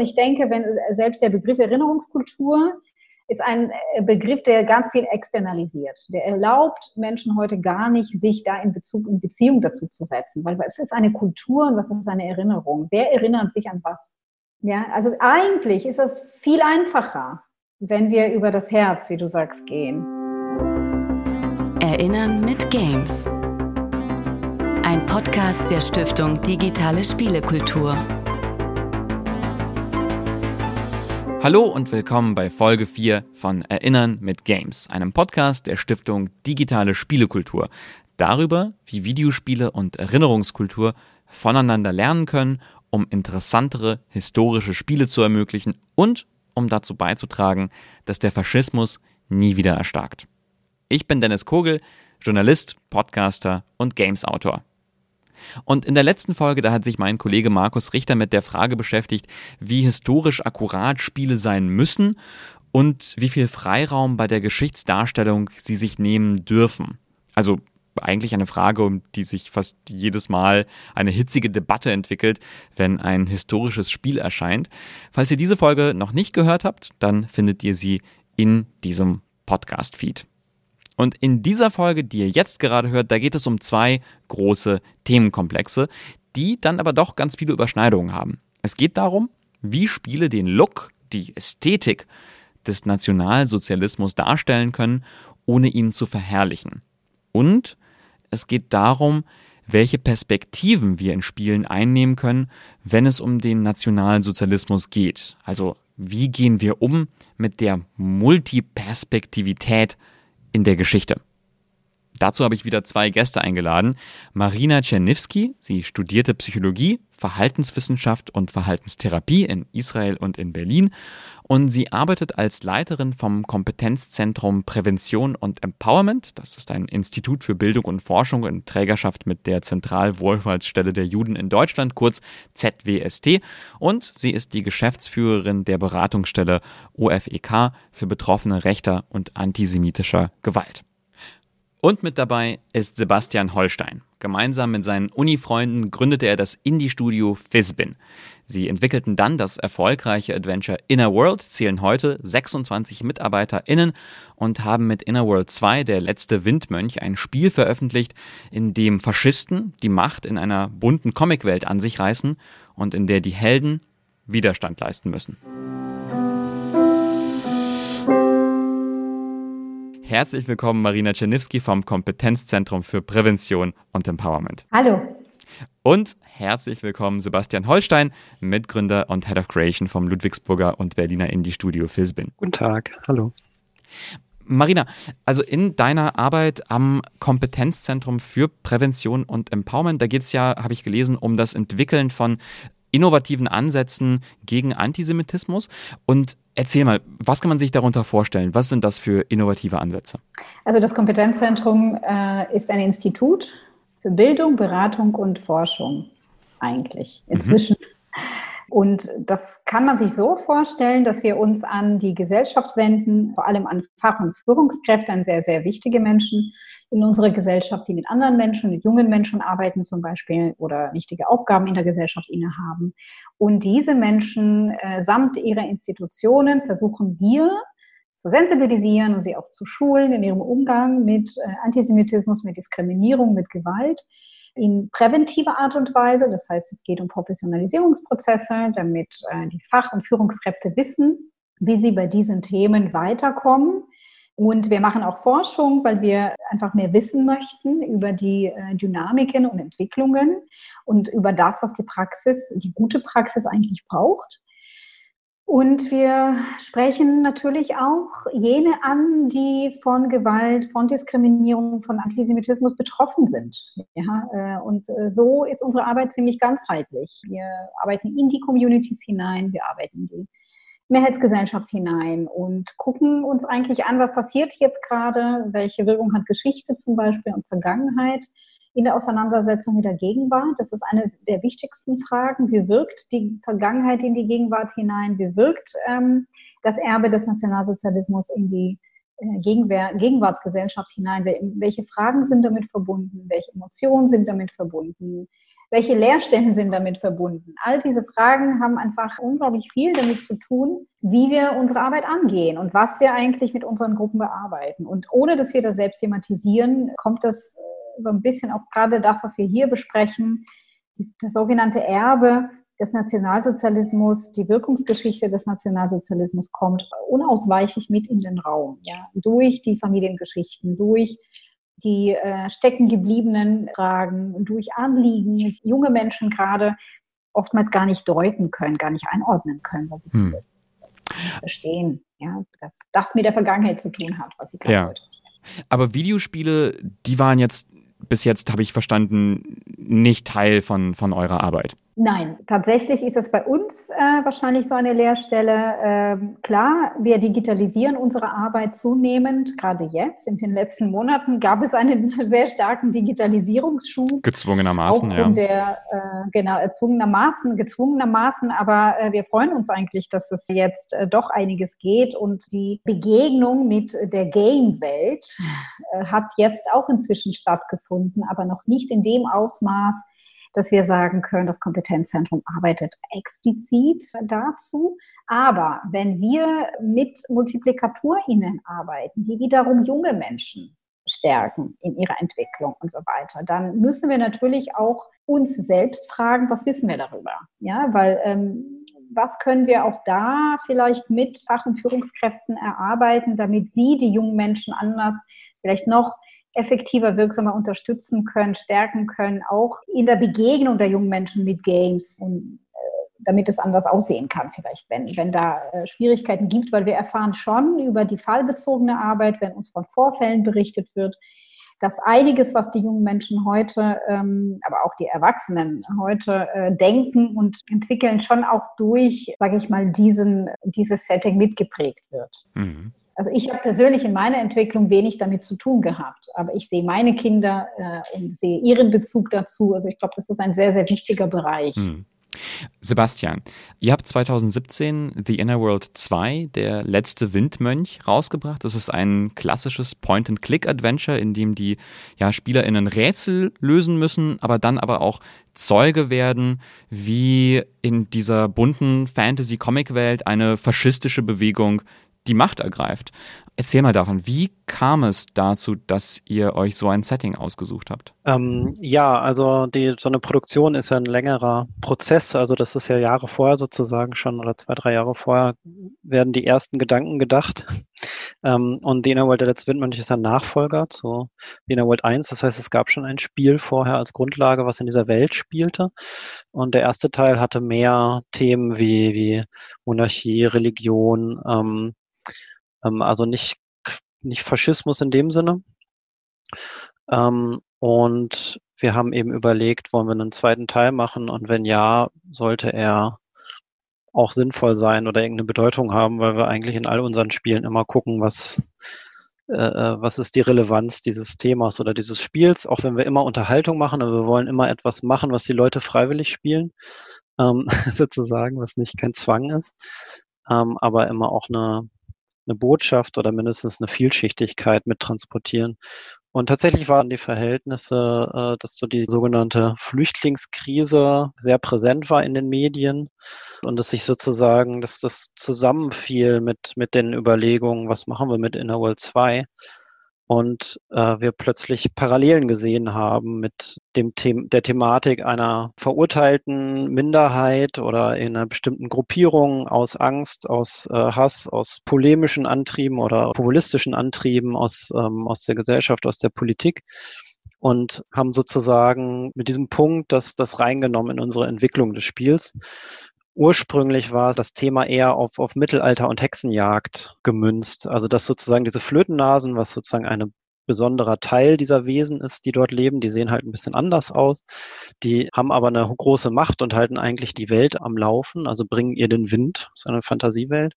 Ich denke, wenn selbst der Begriff Erinnerungskultur ist ein äh, Begriff, der ganz viel externalisiert. Der erlaubt Menschen heute gar nicht, sich da in Bezug, in Beziehung dazu zu setzen, weil es ist eine Kultur und was ist eine Erinnerung? Wer erinnert sich an was? Ja, also eigentlich ist es viel einfacher, wenn wir über das Herz, wie du sagst, gehen. Erinnern mit Games. Ein Podcast der Stiftung Digitale Spielekultur. Hallo und willkommen bei Folge 4 von Erinnern mit Games, einem Podcast der Stiftung Digitale Spielekultur. Darüber, wie Videospiele und Erinnerungskultur voneinander lernen können, um interessantere historische Spiele zu ermöglichen und um dazu beizutragen, dass der Faschismus nie wieder erstarkt. Ich bin Dennis Kogel, Journalist, Podcaster und Games-Autor. Und in der letzten Folge, da hat sich mein Kollege Markus Richter mit der Frage beschäftigt, wie historisch akkurat Spiele sein müssen und wie viel Freiraum bei der Geschichtsdarstellung sie sich nehmen dürfen. Also eigentlich eine Frage, um die sich fast jedes Mal eine hitzige Debatte entwickelt, wenn ein historisches Spiel erscheint. Falls ihr diese Folge noch nicht gehört habt, dann findet ihr sie in diesem Podcast-Feed. Und in dieser Folge, die ihr jetzt gerade hört, da geht es um zwei große Themenkomplexe, die dann aber doch ganz viele Überschneidungen haben. Es geht darum, wie Spiele den Look, die Ästhetik des Nationalsozialismus darstellen können, ohne ihn zu verherrlichen. Und es geht darum, welche Perspektiven wir in Spielen einnehmen können, wenn es um den Nationalsozialismus geht. Also wie gehen wir um mit der Multiperspektivität in der Geschichte. Dazu habe ich wieder zwei Gäste eingeladen. Marina Czerniewski, sie studierte Psychologie, Verhaltenswissenschaft und Verhaltenstherapie in Israel und in Berlin und sie arbeitet als Leiterin vom Kompetenzzentrum Prävention und Empowerment. Das ist ein Institut für Bildung und Forschung in Trägerschaft mit der Zentralwohlfahrtsstelle der Juden in Deutschland, kurz ZWST. Und sie ist die Geschäftsführerin der Beratungsstelle OFEK für Betroffene rechter und antisemitischer Gewalt. Und mit dabei ist Sebastian Holstein. Gemeinsam mit seinen Uni-Freunden gründete er das Indie-Studio Fizbin. Sie entwickelten dann das erfolgreiche Adventure Inner World, zählen heute 26 MitarbeiterInnen und haben mit Inner World 2, der letzte Windmönch, ein Spiel veröffentlicht, in dem Faschisten die Macht in einer bunten Comicwelt an sich reißen und in der die Helden Widerstand leisten müssen. Herzlich willkommen, Marina Czerniewski vom Kompetenzzentrum für Prävention und Empowerment. Hallo. Und herzlich willkommen, Sebastian Holstein, Mitgründer und Head of Creation vom Ludwigsburger und Berliner Indie-Studio Fisbin. Guten Tag, hallo. Marina, also in deiner Arbeit am Kompetenzzentrum für Prävention und Empowerment, da geht es ja, habe ich gelesen, um das Entwickeln von innovativen Ansätzen gegen Antisemitismus. Und erzähl mal, was kann man sich darunter vorstellen? Was sind das für innovative Ansätze? Also das Kompetenzzentrum äh, ist ein Institut für Bildung, Beratung und Forschung eigentlich inzwischen. Mhm. Und das kann man sich so vorstellen, dass wir uns an die Gesellschaft wenden, vor allem an Fach- und Führungskräfte, an sehr, sehr wichtige Menschen in unserer Gesellschaft, die mit anderen Menschen, mit jungen Menschen arbeiten zum Beispiel oder wichtige Aufgaben in der Gesellschaft innehaben. Und diese Menschen äh, samt ihrer Institutionen versuchen wir zu sensibilisieren und sie auch zu schulen in ihrem Umgang mit äh, Antisemitismus, mit Diskriminierung, mit Gewalt in präventiver Art und Weise. Das heißt, es geht um Professionalisierungsprozesse, damit äh, die Fach- und Führungskräfte wissen, wie sie bei diesen Themen weiterkommen. Und wir machen auch Forschung, weil wir einfach mehr wissen möchten über die äh, Dynamiken und Entwicklungen und über das, was die Praxis, die gute Praxis eigentlich braucht. Und wir sprechen natürlich auch jene an, die von Gewalt, von Diskriminierung, von Antisemitismus betroffen sind. Ja, äh, und äh, so ist unsere Arbeit ziemlich ganzheitlich. Wir arbeiten in die Communities hinein, wir arbeiten in die Mehrheitsgesellschaft hinein und gucken uns eigentlich an, was passiert jetzt gerade, welche Wirkung hat Geschichte zum Beispiel und Vergangenheit in der Auseinandersetzung mit der Gegenwart. Das ist eine der wichtigsten Fragen. Wie wirkt die Vergangenheit in die Gegenwart hinein? Wie wirkt ähm, das Erbe des Nationalsozialismus in die äh, Gegenwartsgesellschaft hinein? Welche Fragen sind damit verbunden? Welche Emotionen sind damit verbunden? Welche Lehrstellen sind damit verbunden? All diese Fragen haben einfach unglaublich viel damit zu tun, wie wir unsere Arbeit angehen und was wir eigentlich mit unseren Gruppen bearbeiten. Und ohne dass wir das selbst thematisieren, kommt das so ein bisschen auch gerade das, was wir hier besprechen, das sogenannte Erbe des Nationalsozialismus, die Wirkungsgeschichte des Nationalsozialismus kommt unausweichlich mit in den Raum. Ja, durch die Familiengeschichten, durch die äh, stecken gebliebenen Fragen, durch Anliegen, die junge Menschen gerade oftmals gar nicht deuten können, gar nicht einordnen können, was sie hm. verstehen. Ja, dass das mit der Vergangenheit zu tun hat, was sie gerade ja. Aber Videospiele, die waren jetzt bis jetzt, habe ich verstanden, nicht Teil von, von eurer Arbeit. Nein, tatsächlich ist es bei uns äh, wahrscheinlich so eine Lehrstelle. Ähm, klar, wir digitalisieren unsere Arbeit zunehmend. Gerade jetzt, in den letzten Monaten, gab es einen sehr starken Digitalisierungsschub. Gezwungenermaßen, ja. Der, äh, genau, erzwungenermaßen, gezwungenermaßen. Aber äh, wir freuen uns eigentlich, dass es jetzt äh, doch einiges geht. Und die Begegnung mit der Game-Welt äh, hat jetzt auch inzwischen stattgefunden, aber noch nicht in dem Ausmaß, dass wir sagen können, das Kompetenzzentrum arbeitet explizit dazu. Aber wenn wir mit MultiplikatorInnen arbeiten, die wiederum junge Menschen stärken in ihrer Entwicklung und so weiter, dann müssen wir natürlich auch uns selbst fragen, was wissen wir darüber? Ja, weil ähm, was können wir auch da vielleicht mit Fach- und Führungskräften erarbeiten, damit sie die jungen Menschen anders vielleicht noch effektiver, wirksamer unterstützen können, stärken können, auch in der Begegnung der jungen Menschen mit Games und äh, damit es anders aussehen kann, vielleicht, wenn, wenn da äh, Schwierigkeiten gibt, weil wir erfahren schon über die fallbezogene Arbeit, wenn uns von Vorfällen berichtet wird, dass einiges, was die jungen Menschen heute, ähm, aber auch die Erwachsenen heute äh, denken und entwickeln, schon auch durch, sage ich mal, diesen, dieses Setting mitgeprägt wird. Mhm. Also ich habe persönlich in meiner Entwicklung wenig damit zu tun gehabt, aber ich sehe meine Kinder äh, und sehe ihren Bezug dazu. Also ich glaube, das ist ein sehr, sehr wichtiger Bereich. Hm. Sebastian, ihr habt 2017 The Inner World 2, der letzte Windmönch, rausgebracht. Das ist ein klassisches Point-and-Click-Adventure, in dem die ja, SpielerInnen Rätsel lösen müssen, aber dann aber auch Zeuge werden, wie in dieser bunten Fantasy-Comic-Welt eine faschistische Bewegung die Macht ergreift. Erzähl mal davon, wie kam es dazu, dass ihr euch so ein Setting ausgesucht habt? Ähm, ja, also die, so eine Produktion ist ja ein längerer Prozess. Also das ist ja Jahre vorher sozusagen schon oder zwei, drei Jahre vorher werden die ersten Gedanken gedacht. Ähm, und The Inner World der letzte Windmönch ist ein Nachfolger zu The Inner World 1. Das heißt, es gab schon ein Spiel vorher als Grundlage, was in dieser Welt spielte. Und der erste Teil hatte mehr Themen wie, wie Monarchie, Religion, ähm, ähm, also nicht, nicht Faschismus in dem Sinne. Ähm, und wir haben eben überlegt, wollen wir einen zweiten Teil machen und wenn ja, sollte er auch sinnvoll sein oder irgendeine Bedeutung haben, weil wir eigentlich in all unseren Spielen immer gucken, was, äh, äh was ist die Relevanz dieses Themas oder dieses Spiels, auch wenn wir immer Unterhaltung machen, aber wir wollen immer etwas machen, was die Leute freiwillig spielen, ähm, sozusagen, was nicht kein Zwang ist, ähm, aber immer auch eine, eine Botschaft oder mindestens eine Vielschichtigkeit mit transportieren. Und tatsächlich waren die Verhältnisse, äh, dass so die sogenannte Flüchtlingskrise sehr präsent war in den Medien und dass sich sozusagen, dass das zusammenfiel mit, mit den Überlegungen, was machen wir mit Inner World 2 und äh, wir plötzlich Parallelen gesehen haben mit dem The der Thematik einer verurteilten Minderheit oder in einer bestimmten Gruppierung aus Angst, aus äh, Hass, aus polemischen Antrieben oder populistischen Antrieben aus, ähm, aus der Gesellschaft, aus der Politik und haben sozusagen mit diesem Punkt das, das reingenommen in unsere Entwicklung des Spiels Ursprünglich war das Thema eher auf, auf Mittelalter und Hexenjagd gemünzt. Also dass sozusagen diese Flötennasen, was sozusagen ein besonderer Teil dieser Wesen ist, die dort leben, die sehen halt ein bisschen anders aus. Die haben aber eine große Macht und halten eigentlich die Welt am Laufen, also bringen ihr den Wind, das ist eine Fantasiewelt.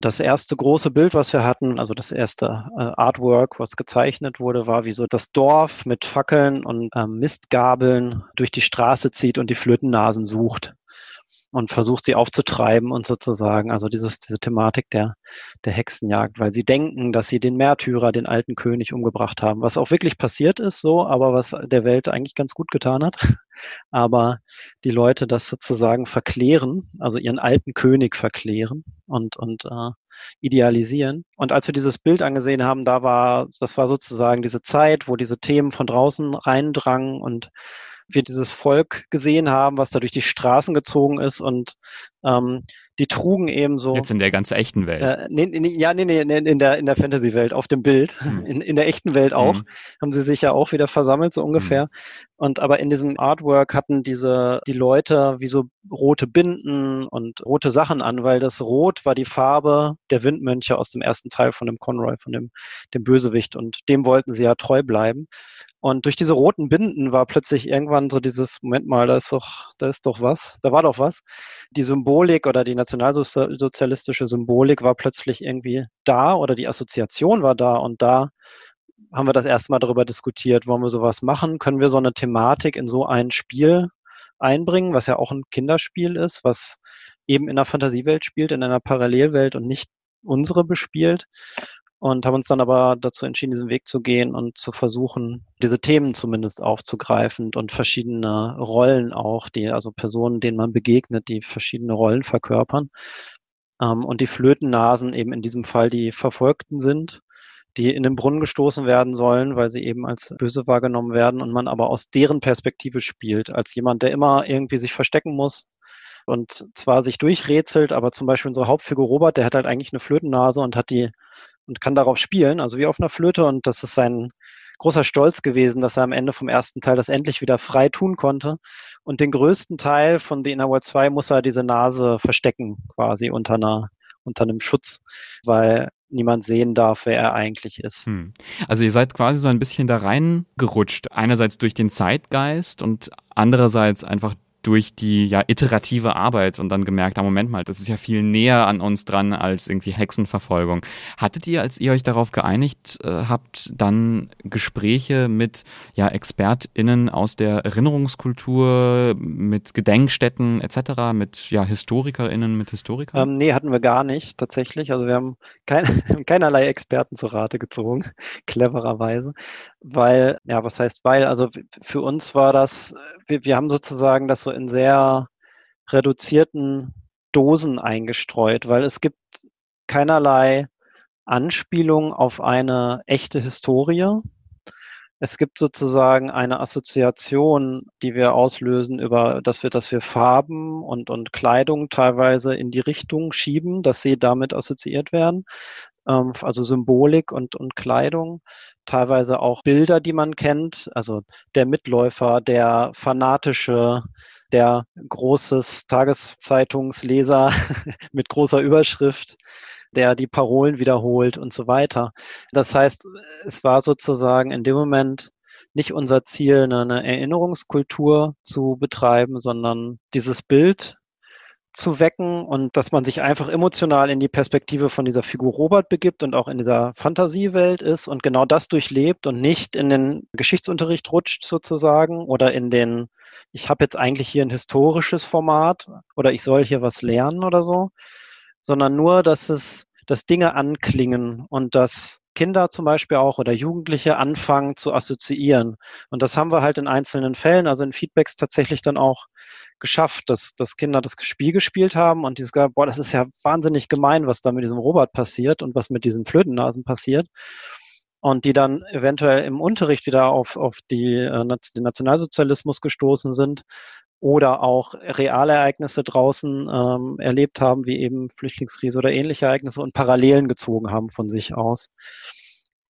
Das erste große Bild, was wir hatten, also das erste äh, Artwork, was gezeichnet wurde, war, wie so das Dorf mit Fackeln und ähm, Mistgabeln durch die Straße zieht und die Flötennasen sucht. Und versucht sie aufzutreiben und sozusagen, also dieses, diese Thematik der, der Hexenjagd, weil sie denken, dass sie den Märtyrer, den alten König umgebracht haben, was auch wirklich passiert ist, so, aber was der Welt eigentlich ganz gut getan hat. Aber die Leute das sozusagen verklären, also ihren alten König verklären und, und äh, idealisieren. Und als wir dieses Bild angesehen haben, da war, das war sozusagen diese Zeit, wo diese Themen von draußen reindrangen und wir dieses Volk gesehen haben, was da durch die Straßen gezogen ist und ähm, die trugen eben so. Jetzt in der ganz echten Welt. Äh, nee, nee, ja, nee, nee, in der, in der Fantasy-Welt, auf dem Bild. Hm. In, in der echten Welt auch. Hm. Haben sie sich ja auch wieder versammelt, so ungefähr. Hm. Und aber in diesem Artwork hatten diese, die Leute wie so rote Binden und rote Sachen an, weil das Rot war die Farbe der Windmönche aus dem ersten Teil von dem Conroy, von dem, dem Bösewicht. Und dem wollten sie ja treu bleiben. Und durch diese roten Binden war plötzlich irgendwann so dieses, Moment mal, da ist doch, da ist doch was, da war doch was. Die Symbolik oder die nationalsozialistische Symbolik war plötzlich irgendwie da oder die Assoziation war da und da haben wir das erstmal darüber diskutiert, wollen wir sowas machen? Können wir so eine Thematik in so ein Spiel einbringen, was ja auch ein Kinderspiel ist, was eben in einer Fantasiewelt spielt, in einer Parallelwelt und nicht unsere bespielt und haben uns dann aber dazu entschieden, diesen Weg zu gehen und zu versuchen, diese Themen zumindest aufzugreifen und verschiedene Rollen auch, die, also Personen, denen man begegnet, die verschiedene Rollen verkörpern. Ähm, und die Flötennasen eben in diesem Fall die Verfolgten sind, die in den Brunnen gestoßen werden sollen, weil sie eben als böse wahrgenommen werden und man aber aus deren Perspektive spielt, als jemand, der immer irgendwie sich verstecken muss, und zwar sich durchrätselt, aber zum Beispiel unsere Hauptfigur Robert, der hat halt eigentlich eine Flötennase und hat die und kann darauf spielen, also wie auf einer Flöte. Und das ist sein großer Stolz gewesen, dass er am Ende vom ersten Teil das endlich wieder frei tun konnte. Und den größten Teil von The Inner World 2 muss er diese Nase verstecken, quasi unter einer unter einem Schutz, weil niemand sehen darf, wer er eigentlich ist. Hm. Also ihr seid quasi so ein bisschen da reingerutscht. Einerseits durch den Zeitgeist und andererseits einfach durch die ja iterative Arbeit und dann gemerkt, ah, Moment mal, das ist ja viel näher an uns dran als irgendwie Hexenverfolgung. Hattet ihr, als ihr euch darauf geeinigt äh, habt, dann Gespräche mit ja ExpertInnen aus der Erinnerungskultur, mit Gedenkstätten etc., mit ja HistorikerInnen, mit Historikern? Ähm, nee, hatten wir gar nicht tatsächlich. Also wir haben kein, keinerlei Experten zu Rate gezogen, clevererweise. Weil, ja, was heißt weil? Also für uns war das, wir, wir haben sozusagen das so in sehr reduzierten Dosen eingestreut, weil es gibt keinerlei Anspielung auf eine echte Historie. Es gibt sozusagen eine Assoziation, die wir auslösen über, dass wir, dass wir Farben und, und Kleidung teilweise in die Richtung schieben, dass sie damit assoziiert werden. Ähm, also Symbolik und, und Kleidung teilweise auch Bilder, die man kennt, also der Mitläufer, der fanatische, der großes Tageszeitungsleser mit großer Überschrift, der die Parolen wiederholt und so weiter. Das heißt, es war sozusagen in dem Moment nicht unser Ziel, eine Erinnerungskultur zu betreiben, sondern dieses Bild zu wecken und dass man sich einfach emotional in die Perspektive von dieser Figur Robert begibt und auch in dieser Fantasiewelt ist und genau das durchlebt und nicht in den Geschichtsunterricht rutscht sozusagen oder in den, ich habe jetzt eigentlich hier ein historisches Format oder ich soll hier was lernen oder so, sondern nur, dass es, dass Dinge anklingen und dass Kinder zum Beispiel auch oder Jugendliche anfangen zu assoziieren. Und das haben wir halt in einzelnen Fällen, also in Feedbacks tatsächlich dann auch geschafft, dass, dass Kinder das Spiel gespielt haben und dieses, boah, das ist ja wahnsinnig gemein, was da mit diesem Robot passiert und was mit diesen Flötennasen passiert. Und die dann eventuell im Unterricht wieder auf, auf die, äh, den Nationalsozialismus gestoßen sind oder auch reale Ereignisse draußen ähm, erlebt haben, wie eben Flüchtlingskrise oder ähnliche Ereignisse und Parallelen gezogen haben von sich aus.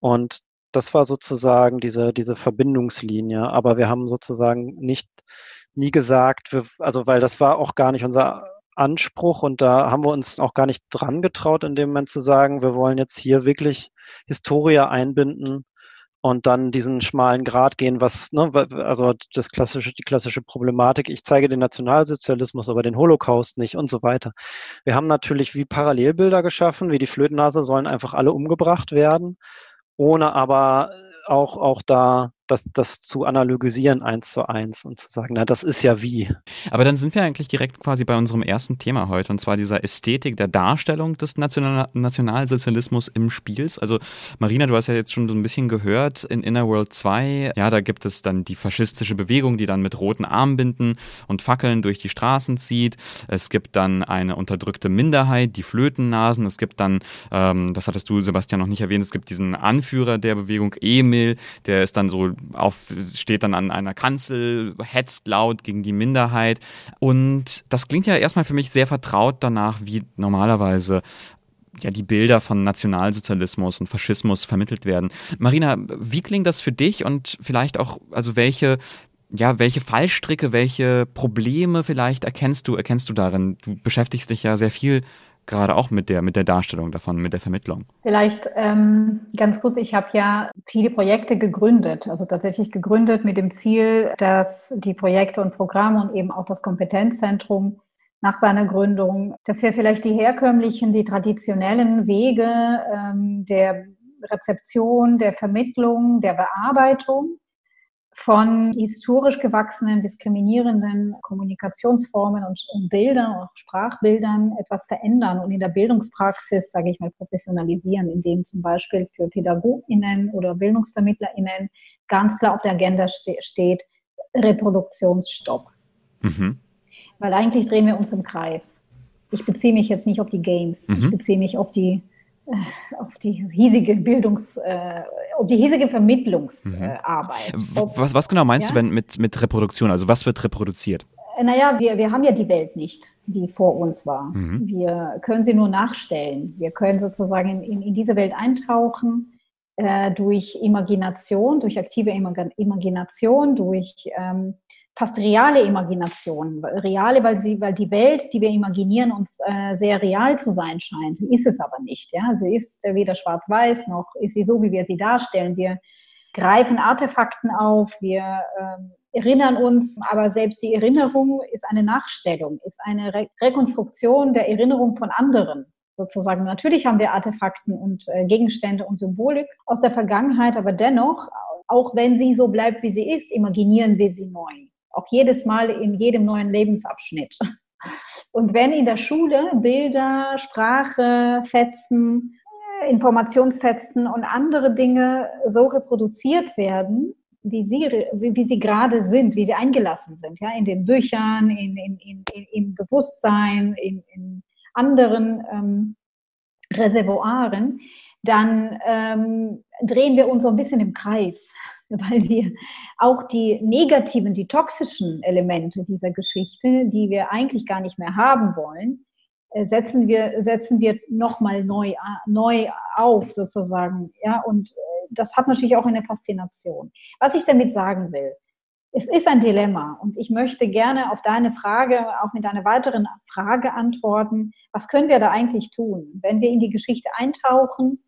Und das war sozusagen diese, diese Verbindungslinie. Aber wir haben sozusagen nicht, nie gesagt, wir, also weil das war auch gar nicht unser Anspruch und da haben wir uns auch gar nicht dran getraut, in dem Moment zu sagen, wir wollen jetzt hier wirklich Historie einbinden und dann diesen schmalen Grad gehen, was, ne, also das klassische, die klassische Problematik, ich zeige den Nationalsozialismus, aber den Holocaust nicht und so weiter. Wir haben natürlich wie Parallelbilder geschaffen, wie die Flötennase sollen einfach alle umgebracht werden, ohne aber auch, auch da das, das zu analogisieren eins zu eins und zu sagen, na, das ist ja wie. Aber dann sind wir eigentlich direkt quasi bei unserem ersten Thema heute, und zwar dieser Ästhetik der Darstellung des National Nationalsozialismus im Spiels. Also Marina, du hast ja jetzt schon so ein bisschen gehört, in Inner World 2, ja, da gibt es dann die faschistische Bewegung, die dann mit roten Armbinden und Fackeln durch die Straßen zieht. Es gibt dann eine unterdrückte Minderheit, die Flötennasen. Es gibt dann, ähm, das hattest du, Sebastian, noch nicht erwähnt, es gibt diesen Anführer der Bewegung, Emil, der ist dann so auf, steht dann an einer Kanzel, hetzt laut gegen die Minderheit. Und das klingt ja erstmal für mich sehr vertraut danach, wie normalerweise ja, die Bilder von Nationalsozialismus und Faschismus vermittelt werden. Marina, wie klingt das für dich und vielleicht auch, also welche, ja, welche Fallstricke, welche Probleme vielleicht erkennst du, erkennst du darin? Du beschäftigst dich ja sehr viel gerade auch mit der, mit der Darstellung davon, mit der Vermittlung? Vielleicht ähm, ganz kurz, ich habe ja viele Projekte gegründet, also tatsächlich gegründet mit dem Ziel, dass die Projekte und Programme und eben auch das Kompetenzzentrum nach seiner Gründung, dass wir vielleicht die herkömmlichen, die traditionellen Wege ähm, der Rezeption, der Vermittlung, der Bearbeitung von historisch gewachsenen, diskriminierenden Kommunikationsformen und, und Bildern, auch Sprachbildern etwas verändern und in der Bildungspraxis, sage ich mal, professionalisieren, indem zum Beispiel für PädagogInnen oder BildungsvermittlerInnen ganz klar auf der Agenda ste steht, Reproduktionsstopp. Mhm. Weil eigentlich drehen wir uns im Kreis. Ich beziehe mich jetzt nicht auf die Games, mhm. ich beziehe mich auf die auf die hiesige Bildungs, äh, auf die hiesige Vermittlungsarbeit. Mhm. was, was, genau meinst ja? du wenn, mit, mit Reproduktion? Also was wird reproduziert? Äh, naja, wir, wir haben ja die Welt nicht, die vor uns war. Mhm. Wir können sie nur nachstellen. Wir können sozusagen in, in, in diese Welt eintauchen äh, durch Imagination, durch aktive Imagination, durch ähm, fast reale Imagination. Reale, weil sie, weil die Welt, die wir imaginieren, uns äh, sehr real zu sein scheint. Ist es aber nicht. Ja? Sie ist weder schwarz-weiß noch ist sie so, wie wir sie darstellen. Wir greifen Artefakten auf, wir ähm, erinnern uns, aber selbst die Erinnerung ist eine Nachstellung, ist eine Re Rekonstruktion der Erinnerung von anderen sozusagen. Natürlich haben wir Artefakten und äh, Gegenstände und Symbolik aus der Vergangenheit, aber dennoch, auch wenn sie so bleibt, wie sie ist, imaginieren wir sie neu auch jedes Mal in jedem neuen Lebensabschnitt. Und wenn in der Schule Bilder, Sprache, Fetzen, Informationsfetzen und andere Dinge so reproduziert werden, wie sie, wie sie gerade sind, wie sie eingelassen sind, ja, in den Büchern, in, in, in, im Bewusstsein, in, in anderen ähm, Reservoiren, dann ähm, drehen wir uns so ein bisschen im Kreis. weil wir auch die negativen, die toxischen Elemente dieser Geschichte, die wir eigentlich gar nicht mehr haben wollen, äh, setzen wir, setzen wir nochmal neu, neu auf sozusagen. Ja, und äh, das hat natürlich auch eine Faszination. Was ich damit sagen will, es ist ein Dilemma und ich möchte gerne auf deine Frage auch mit einer weiteren Frage antworten. Was können wir da eigentlich tun, wenn wir in die Geschichte eintauchen?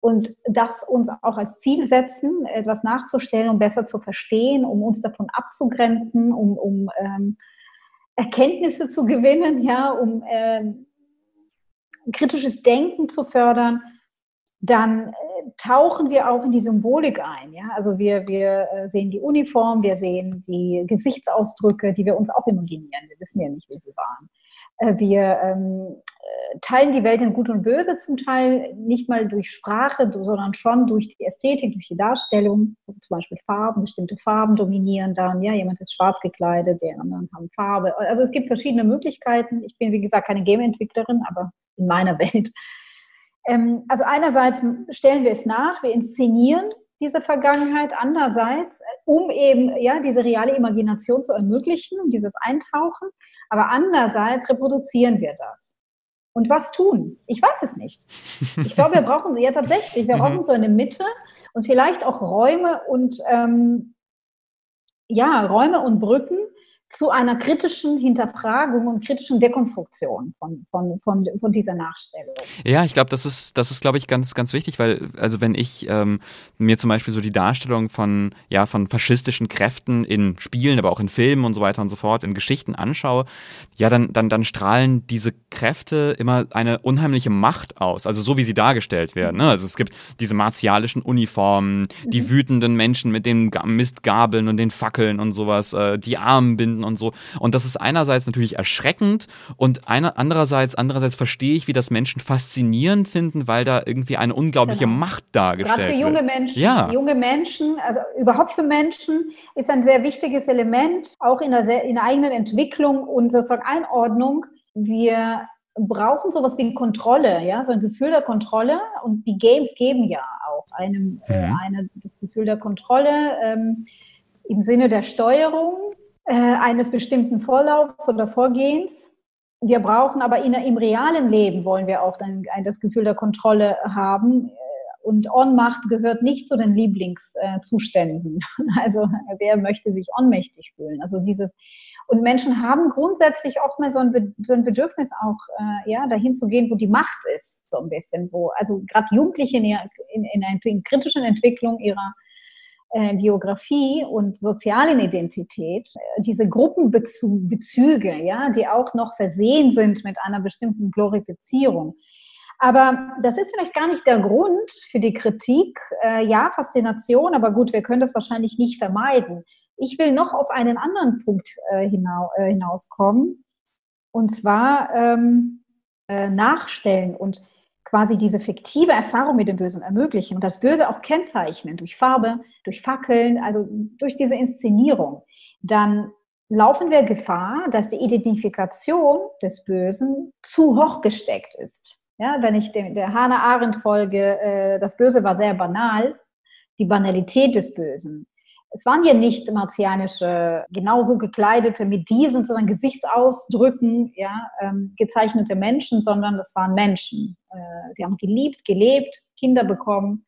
Und das uns auch als Ziel setzen, etwas nachzustellen, um besser zu verstehen, um uns davon abzugrenzen, um, um ähm, Erkenntnisse zu gewinnen, ja, um ähm, kritisches Denken zu fördern, dann äh, tauchen wir auch in die Symbolik ein. Ja? Also wir, wir äh, sehen die Uniform, wir sehen die Gesichtsausdrücke, die wir uns auch imaginieren. Wir wissen ja nicht, wie sie waren. Äh, wir ähm, teilen die Welt in Gut und Böse zum Teil nicht mal durch Sprache, sondern schon durch die Ästhetik, durch die Darstellung. Zum Beispiel Farben, bestimmte Farben dominieren dann. Ja, jemand ist schwarz gekleidet, die anderen haben Farbe. Also es gibt verschiedene Möglichkeiten. Ich bin, wie gesagt, keine Game-Entwicklerin, aber in meiner Welt. Ähm, also einerseits stellen wir es nach, wir inszenieren diese Vergangenheit, andererseits, um eben ja, diese reale Imagination zu ermöglichen, dieses Eintauchen, aber andererseits reproduzieren wir das. Und was tun? Ich weiß es nicht. Ich glaube, wir brauchen sie ja tatsächlich. Wir brauchen so eine Mitte und vielleicht auch Räume und ähm, ja, Räume und Brücken zu einer kritischen Hinterfragung und kritischen Dekonstruktion von, von, von, von dieser Nachstellung. Ja, ich glaube, das ist, das ist, glaube ich, ganz, ganz wichtig, weil, also wenn ich ähm, mir zum Beispiel so die Darstellung von, ja, von faschistischen Kräften in Spielen, aber auch in Filmen und so weiter und so fort, in Geschichten anschaue, ja, dann, dann, dann strahlen diese Kräfte immer eine unheimliche Macht aus, also so wie sie dargestellt werden. Ne? Also es gibt diese martialischen Uniformen, die mhm. wütenden Menschen mit den Mistgabeln und den Fackeln und sowas, äh, die Armenbinden finden und so. Und das ist einerseits natürlich erschreckend und einer, andererseits, andererseits verstehe ich, wie das Menschen faszinierend finden, weil da irgendwie eine unglaubliche genau. Macht dargestellt wird. Gerade für junge wird. Menschen. Ja. Junge Menschen, also überhaupt für Menschen ist ein sehr wichtiges Element, auch in der, in der eigenen Entwicklung und sozusagen Einordnung. Wir brauchen sowas wie Kontrolle, ja, so ein Gefühl der Kontrolle. Und die Games geben ja auch einem äh, mhm. eine, das Gefühl der Kontrolle ähm, im Sinne der Steuerung äh, eines bestimmten Vorlaufs oder Vorgehens. Wir brauchen aber in, im realen Leben wollen wir auch dann das Gefühl der Kontrolle haben. Und Ohnmacht gehört nicht zu den Lieblingszuständen. Also wer möchte sich ohnmächtig fühlen? Also dieses und Menschen haben grundsätzlich oft mal so ein, Bedürfnis auch, äh, ja, dahin zu gehen, wo die Macht ist, so ein bisschen, wo, also gerade Jugendliche in, in, in einer kritischen Entwicklung ihrer äh, Biografie und sozialen Identität, äh, diese Gruppenbezüge, ja, die auch noch versehen sind mit einer bestimmten Glorifizierung. Aber das ist vielleicht gar nicht der Grund für die Kritik. Äh, ja, Faszination, aber gut, wir können das wahrscheinlich nicht vermeiden. Ich will noch auf einen anderen Punkt äh, hinau hinauskommen, und zwar ähm, äh, nachstellen und quasi diese fiktive Erfahrung mit dem Bösen ermöglichen und das Böse auch kennzeichnen durch Farbe, durch Fackeln, also durch diese Inszenierung, dann laufen wir Gefahr, dass die Identifikation des Bösen zu hoch gesteckt ist. Ja, wenn ich dem, der Hannah Arendt folge, äh, das Böse war sehr banal, die Banalität des Bösen es waren ja nicht martianische, genauso gekleidete mit diesen, sondern Gesichtsausdrücken, ja, ähm, gezeichnete Menschen, sondern das waren Menschen. Äh, sie haben geliebt, gelebt, Kinder bekommen,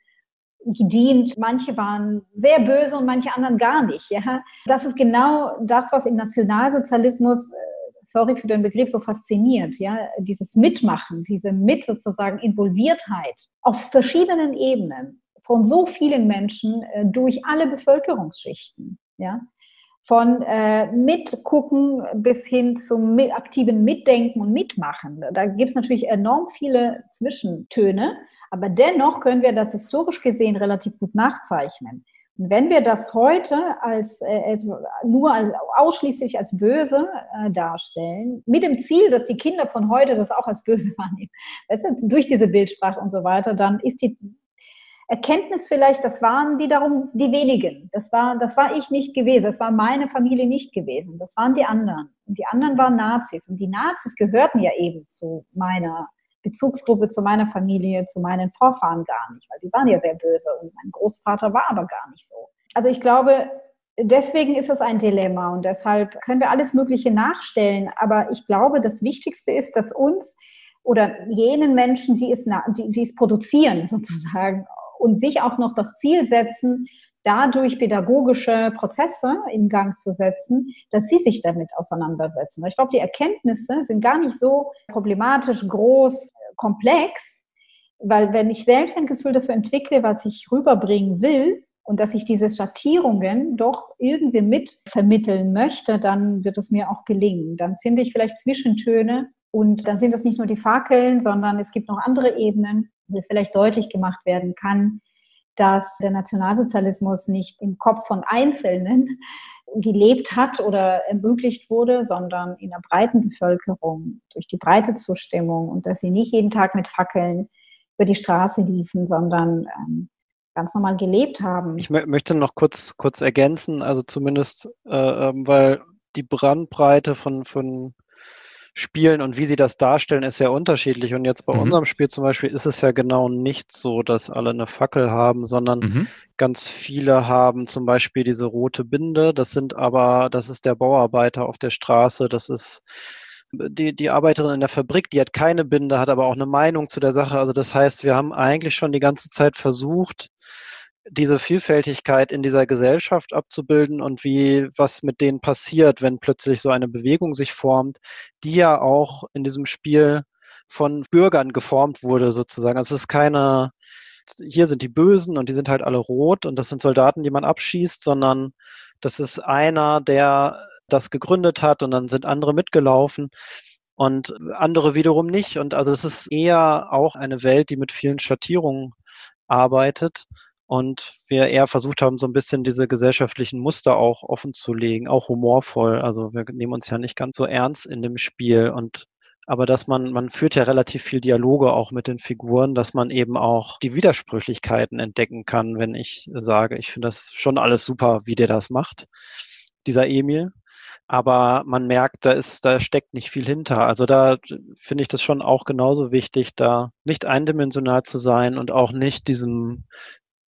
gedient. Manche waren sehr böse und manche anderen gar nicht. Ja. Das ist genau das, was im Nationalsozialismus, äh, sorry für den Begriff, so fasziniert. Ja, dieses Mitmachen, diese mit sozusagen Involviertheit auf verschiedenen Ebenen von so vielen Menschen äh, durch alle Bevölkerungsschichten. Ja? Von äh, Mitgucken bis hin zum mit, aktiven Mitdenken und Mitmachen. Da gibt es natürlich enorm viele Zwischentöne, aber dennoch können wir das historisch gesehen relativ gut nachzeichnen. Und wenn wir das heute als, äh, nur als, ausschließlich als böse äh, darstellen, mit dem Ziel, dass die Kinder von heute das auch als böse wahrnehmen, weißt du, durch diese Bildsprache und so weiter, dann ist die Erkenntnis vielleicht, das waren wiederum die wenigen. Das war, das war ich nicht gewesen. Das war meine Familie nicht gewesen. Das waren die anderen. Und die anderen waren Nazis. Und die Nazis gehörten ja eben zu meiner Bezugsgruppe, zu meiner Familie, zu meinen Vorfahren gar nicht, weil die waren ja sehr böse. Und mein Großvater war aber gar nicht so. Also ich glaube, deswegen ist es ein Dilemma und deshalb können wir alles Mögliche nachstellen. Aber ich glaube, das Wichtigste ist, dass uns oder jenen Menschen, die es, die, die es produzieren, sozusagen, und sich auch noch das Ziel setzen, dadurch pädagogische Prozesse in Gang zu setzen, dass sie sich damit auseinandersetzen. Ich glaube, die Erkenntnisse sind gar nicht so problematisch, groß, komplex, weil wenn ich selbst ein Gefühl dafür entwickle, was ich rüberbringen will und dass ich diese Schattierungen doch irgendwie mitvermitteln möchte, dann wird es mir auch gelingen. Dann finde ich vielleicht Zwischentöne und dann sind das nicht nur die Fackeln, sondern es gibt noch andere Ebenen, es vielleicht deutlich gemacht werden kann, dass der Nationalsozialismus nicht im Kopf von Einzelnen gelebt hat oder ermöglicht wurde, sondern in der breiten Bevölkerung durch die breite Zustimmung und dass sie nicht jeden Tag mit Fackeln über die Straße liefen, sondern ähm, ganz normal gelebt haben. Ich möchte noch kurz, kurz ergänzen, also zumindest, äh, ähm, weil die Brandbreite von, von spielen und wie sie das darstellen, ist sehr unterschiedlich. Und jetzt bei mhm. unserem Spiel zum Beispiel ist es ja genau nicht so, dass alle eine Fackel haben, sondern mhm. ganz viele haben zum Beispiel diese rote Binde. Das sind aber, das ist der Bauarbeiter auf der Straße, das ist die, die Arbeiterin in der Fabrik, die hat keine Binde, hat aber auch eine Meinung zu der Sache. Also das heißt, wir haben eigentlich schon die ganze Zeit versucht, diese Vielfältigkeit in dieser Gesellschaft abzubilden und wie was mit denen passiert, wenn plötzlich so eine Bewegung sich formt, die ja auch in diesem Spiel von Bürgern geformt wurde sozusagen. Also es ist keine, hier sind die Bösen und die sind halt alle rot und das sind Soldaten, die man abschießt, sondern das ist einer, der das gegründet hat und dann sind andere mitgelaufen und andere wiederum nicht. Und also es ist eher auch eine Welt, die mit vielen Schattierungen arbeitet und wir eher versucht haben, so ein bisschen diese gesellschaftlichen Muster auch offen zu legen, auch humorvoll. Also wir nehmen uns ja nicht ganz so ernst in dem Spiel und aber dass man, man führt ja relativ viel Dialoge auch mit den Figuren, dass man eben auch die Widersprüchlichkeiten entdecken kann, wenn ich sage, ich finde das schon alles super, wie der das macht, dieser Emil. Aber man merkt, da ist, da steckt nicht viel hinter. Also da finde ich das schon auch genauso wichtig, da nicht eindimensional zu sein und auch nicht diesem,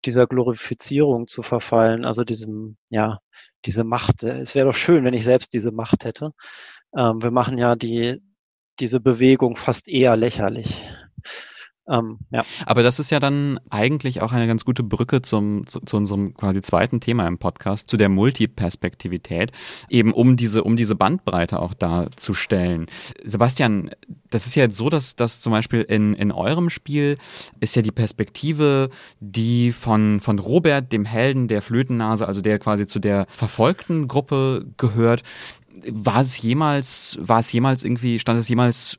dieser Glorifizierung zu verfallen, also diesem, ja, diese Macht. Es wäre doch schön, wenn ich selbst diese Macht hätte. Ähm, wir machen ja die, diese Bewegung fast eher lächerlich. Ähm, ja. Aber das ist ja dann eigentlich auch eine ganz gute Brücke zum, zu, zu unserem quasi zweiten Thema im Podcast, zu der Multiperspektivität, eben um diese, um diese Bandbreite auch darzustellen. Sebastian, das ist ja jetzt so, dass, dass zum Beispiel in, in eurem Spiel ist ja die Perspektive, die von, von Robert, dem Helden der Flötennase, also der quasi zu der verfolgten Gruppe gehört, war es jemals, war es jemals irgendwie, stand es jemals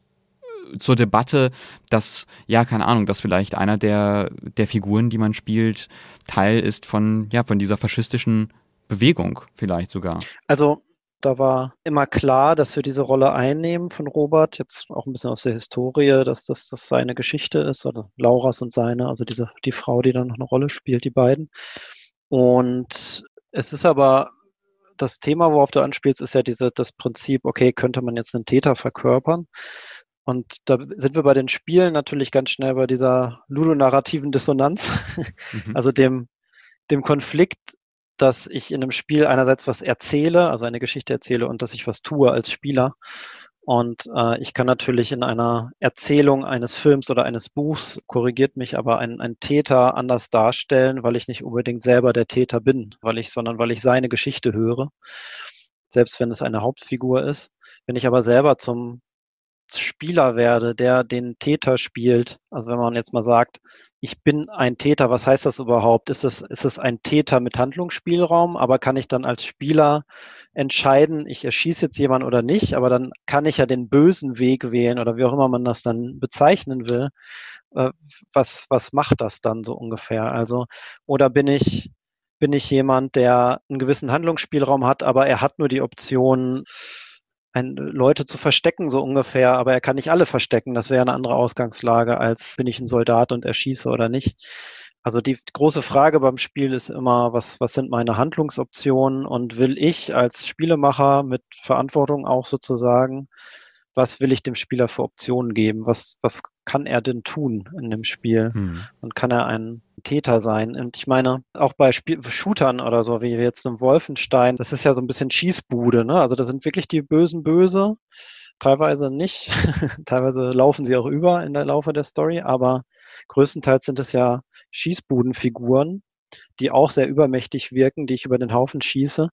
zur Debatte, dass, ja, keine Ahnung, dass vielleicht einer der, der Figuren, die man spielt, Teil ist von, ja, von dieser faschistischen Bewegung vielleicht sogar. Also da war immer klar, dass wir diese Rolle einnehmen von Robert, jetzt auch ein bisschen aus der Historie, dass das, das seine Geschichte ist, also Lauras und seine, also diese, die Frau, die dann noch eine Rolle spielt, die beiden. Und es ist aber das Thema, worauf du anspielst, ist ja diese, das Prinzip, okay, könnte man jetzt einen Täter verkörpern? Und da sind wir bei den Spielen natürlich ganz schnell bei dieser ludonarrativen Dissonanz, mhm. also dem, dem Konflikt, dass ich in einem Spiel einerseits was erzähle, also eine Geschichte erzähle und dass ich was tue als Spieler. Und äh, ich kann natürlich in einer Erzählung eines Films oder eines Buchs, korrigiert mich aber ein, ein Täter anders darstellen, weil ich nicht unbedingt selber der Täter bin, weil ich, sondern weil ich seine Geschichte höre, selbst wenn es eine Hauptfigur ist. Wenn ich aber selber zum Spieler werde, der den Täter spielt, also wenn man jetzt mal sagt, ich bin ein Täter, was heißt das überhaupt? Ist es, ist es ein Täter mit Handlungsspielraum, aber kann ich dann als Spieler entscheiden, ich erschieße jetzt jemanden oder nicht, aber dann kann ich ja den bösen Weg wählen oder wie auch immer man das dann bezeichnen will. Äh, was, was macht das dann so ungefähr? Also, oder bin ich, bin ich jemand, der einen gewissen Handlungsspielraum hat, aber er hat nur die Option, ein, Leute zu verstecken, so ungefähr, aber er kann nicht alle verstecken. Das wäre eine andere Ausgangslage, als bin ich ein Soldat und erschieße oder nicht. Also die große Frage beim Spiel ist immer, was, was sind meine Handlungsoptionen und will ich als Spielemacher mit Verantwortung auch sozusagen, was will ich dem Spieler für Optionen geben? Was, was kann er denn tun in dem Spiel? Hm. Und kann er ein Täter sein? Und ich meine, auch bei Spiel Shootern oder so, wie jetzt im Wolfenstein, das ist ja so ein bisschen Schießbude, ne? Also da sind wirklich die Bösen böse, teilweise nicht. teilweise laufen sie auch über in der Laufe der Story, aber größtenteils sind es ja Schießbudenfiguren, die auch sehr übermächtig wirken, die ich über den Haufen schieße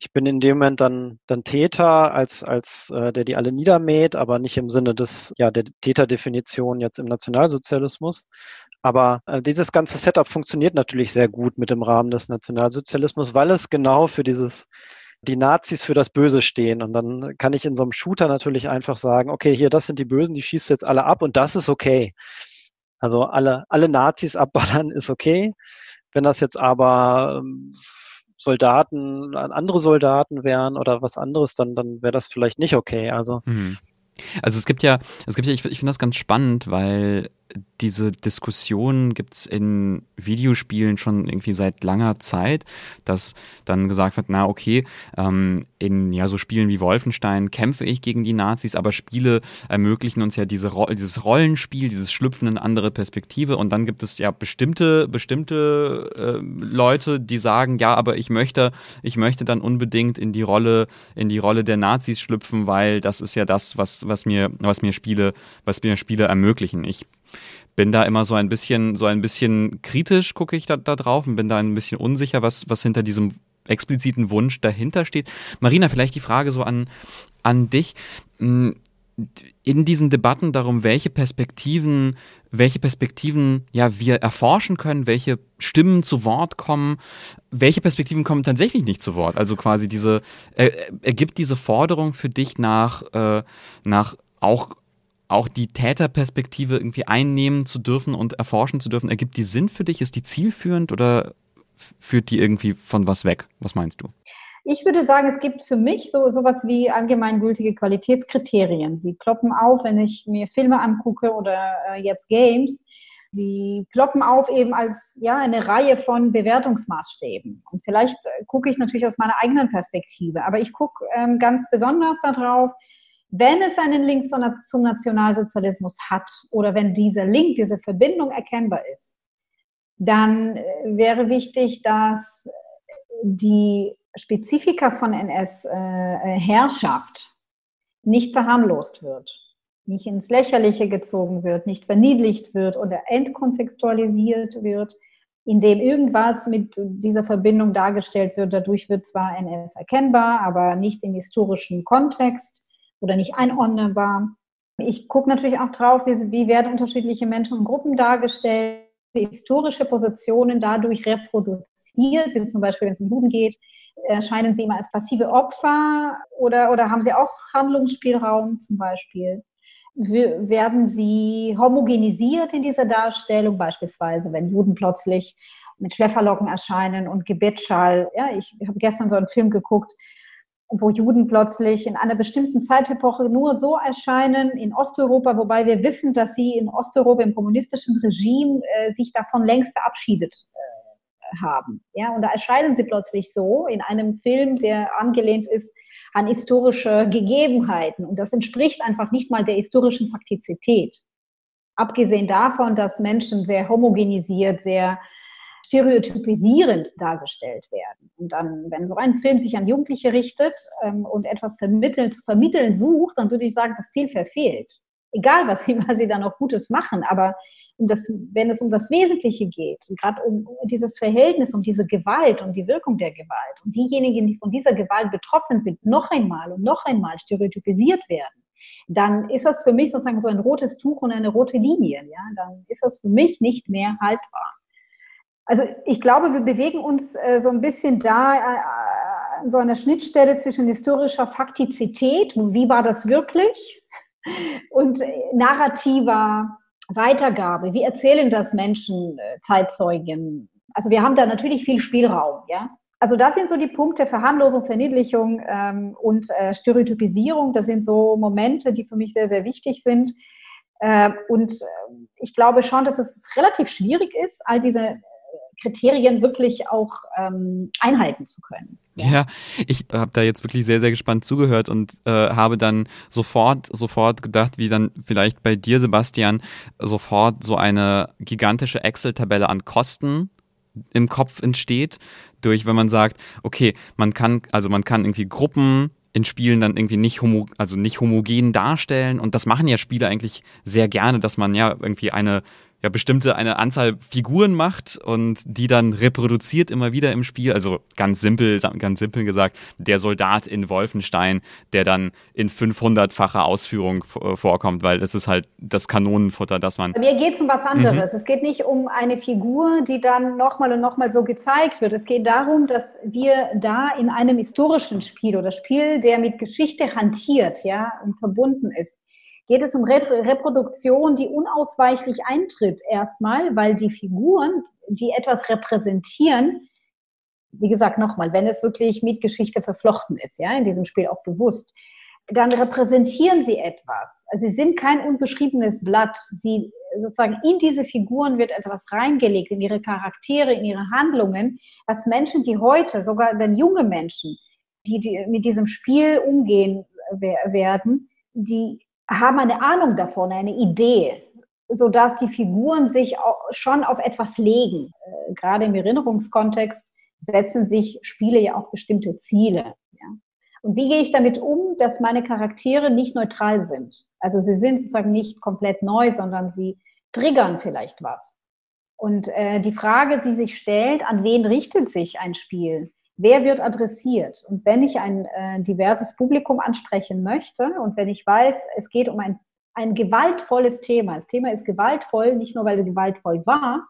ich bin in dem Moment dann, dann Täter, als, als äh, der die alle niedermäht, aber nicht im Sinne des, ja, der Täterdefinition jetzt im Nationalsozialismus. Aber äh, dieses ganze Setup funktioniert natürlich sehr gut mit dem Rahmen des Nationalsozialismus, weil es genau für dieses, die Nazis für das Böse stehen. Und dann kann ich in so einem Shooter natürlich einfach sagen, okay, hier, das sind die Bösen, die schießt du jetzt alle ab und das ist okay. Also alle, alle Nazis abballern ist okay. Wenn das jetzt aber ähm, Soldaten, andere Soldaten wären oder was anderes, dann, dann wäre das vielleicht nicht okay. Also mhm. Also es gibt ja, es gibt ja, ich, ich finde das ganz spannend, weil diese Diskussion gibt es in Videospielen schon irgendwie seit langer Zeit, dass dann gesagt wird, na okay, ähm, in ja so Spielen wie Wolfenstein kämpfe ich gegen die Nazis, aber Spiele ermöglichen uns ja diese dieses Rollenspiel, dieses Schlüpfen in andere Perspektive und dann gibt es ja bestimmte bestimmte äh, Leute, die sagen, ja, aber ich möchte ich möchte dann unbedingt in die Rolle in die Rolle der Nazis schlüpfen, weil das ist ja das, was was mir was mir Spiele was mir Spiele ermöglichen. Ich bin da immer so ein bisschen, so ein bisschen kritisch gucke ich da, da drauf und bin da ein bisschen unsicher, was, was hinter diesem expliziten Wunsch dahinter steht. Marina, vielleicht die Frage so an, an dich. Hm, in diesen Debatten darum, welche Perspektiven, welche Perspektiven ja wir erforschen können, welche Stimmen zu Wort kommen, welche Perspektiven kommen tatsächlich nicht zu Wort. Also quasi diese äh, ergibt diese Forderung für dich nach äh, nach auch auch die Täterperspektive irgendwie einnehmen zu dürfen und erforschen zu dürfen, ergibt die Sinn für dich? Ist die zielführend oder führt die irgendwie von was weg? Was meinst du? Ich würde sagen, es gibt für mich so sowas wie allgemeingültige Qualitätskriterien. Sie ploppen auf, wenn ich mir Filme angucke oder äh, jetzt Games. Sie ploppen auf eben als ja eine Reihe von Bewertungsmaßstäben. Und vielleicht äh, gucke ich natürlich aus meiner eigenen Perspektive, aber ich gucke ähm, ganz besonders darauf, wenn es einen Link zum Nationalsozialismus hat oder wenn dieser Link, diese Verbindung erkennbar ist, dann äh, wäre wichtig, dass die Spezifikas von NS-Herrschaft äh, nicht verharmlost wird, nicht ins Lächerliche gezogen wird, nicht verniedlicht wird oder entkontextualisiert wird, indem irgendwas mit dieser Verbindung dargestellt wird. Dadurch wird zwar NS erkennbar, aber nicht im historischen Kontext oder nicht einordnbar. Ich gucke natürlich auch drauf, wie, wie werden unterschiedliche Menschen und Gruppen dargestellt, historische Positionen dadurch reproduziert, wie zum Beispiel, wenn es um Juden geht, erscheinen sie immer als passive Opfer oder, oder haben sie auch Handlungsspielraum zum Beispiel? Werden sie homogenisiert in dieser Darstellung, beispielsweise wenn Juden plötzlich mit Schläferlocken erscheinen und Gebetschall. Ja, ich habe gestern so einen Film geguckt, wo Juden plötzlich in einer bestimmten Zeitepoche nur so erscheinen in Osteuropa, wobei wir wissen, dass sie in Osteuropa im kommunistischen Regime äh, sich davon längst verabschiedet äh, haben. Ja, und da erscheinen sie plötzlich so in einem Film, der angelehnt ist an historische Gegebenheiten. Und das entspricht einfach nicht mal der historischen Faktizität. Abgesehen davon, dass Menschen sehr homogenisiert, sehr stereotypisierend dargestellt werden. Und dann, wenn so ein Film sich an Jugendliche richtet ähm, und etwas vermitteln, zu vermitteln sucht, dann würde ich sagen, das Ziel verfehlt. Egal, was sie, was sie da noch Gutes machen, aber um das, wenn es um das Wesentliche geht, gerade um, um dieses Verhältnis, um diese Gewalt und die Wirkung der Gewalt und diejenigen, die von dieser Gewalt betroffen sind, noch einmal und noch einmal stereotypisiert werden, dann ist das für mich sozusagen so ein rotes Tuch und eine rote Linie. Ja? Dann ist das für mich nicht mehr haltbar. Also ich glaube, wir bewegen uns äh, so ein bisschen da äh, an so einer Schnittstelle zwischen historischer Faktizität, wie war das wirklich, und narrativer Weitergabe. Wie erzählen das Menschen, äh, Zeitzeugen? Also wir haben da natürlich viel Spielraum, ja. Also das sind so die Punkte Verharmlosung, Verniedlichung ähm, und äh, Stereotypisierung. Das sind so Momente, die für mich sehr, sehr wichtig sind. Äh, und äh, ich glaube schon, dass es relativ schwierig ist, all diese Kriterien wirklich auch ähm, einhalten zu können. Ja, ja ich habe da jetzt wirklich sehr, sehr gespannt zugehört und äh, habe dann sofort, sofort gedacht, wie dann vielleicht bei dir, Sebastian, sofort so eine gigantische Excel-Tabelle an Kosten im Kopf entsteht, durch, wenn man sagt, okay, man kann, also man kann irgendwie Gruppen in Spielen dann irgendwie nicht homo, also nicht homogen darstellen und das machen ja Spiele eigentlich sehr gerne, dass man ja irgendwie eine ja bestimmte eine Anzahl Figuren macht und die dann reproduziert immer wieder im Spiel. Also ganz simpel, ganz simpel gesagt, der Soldat in Wolfenstein, der dann in 500-facher Ausführung äh, vorkommt, weil es ist halt das Kanonenfutter, das man. Mir geht es um was anderes. Mhm. Es geht nicht um eine Figur, die dann nochmal und nochmal so gezeigt wird. Es geht darum, dass wir da in einem historischen Spiel oder Spiel, der mit Geschichte hantiert, ja, und verbunden ist, geht es um Reproduktion, die unausweichlich eintritt erstmal, weil die Figuren, die etwas repräsentieren, wie gesagt, nochmal, wenn es wirklich mit Geschichte verflochten ist, ja, in diesem Spiel auch bewusst, dann repräsentieren sie etwas. Also sie sind kein unbeschriebenes Blatt. Sie sozusagen in diese Figuren wird etwas reingelegt, in ihre Charaktere, in ihre Handlungen, was Menschen, die heute, sogar wenn junge Menschen, die, die mit diesem Spiel umgehen werden, die haben eine Ahnung davon, eine Idee, sodass die Figuren sich schon auf etwas legen. Äh, gerade im Erinnerungskontext setzen sich Spiele ja auch bestimmte Ziele. Und wie gehe ich damit um, dass meine Charaktere nicht neutral sind? Also sie sind sozusagen nicht komplett neu, sondern sie triggern vielleicht was. Und äh, die Frage, die sich stellt, an wen richtet sich ein Spiel? Wer wird adressiert? Und wenn ich ein äh, diverses Publikum ansprechen möchte und wenn ich weiß, es geht um ein, ein gewaltvolles Thema, das Thema ist gewaltvoll, nicht nur weil es gewaltvoll war,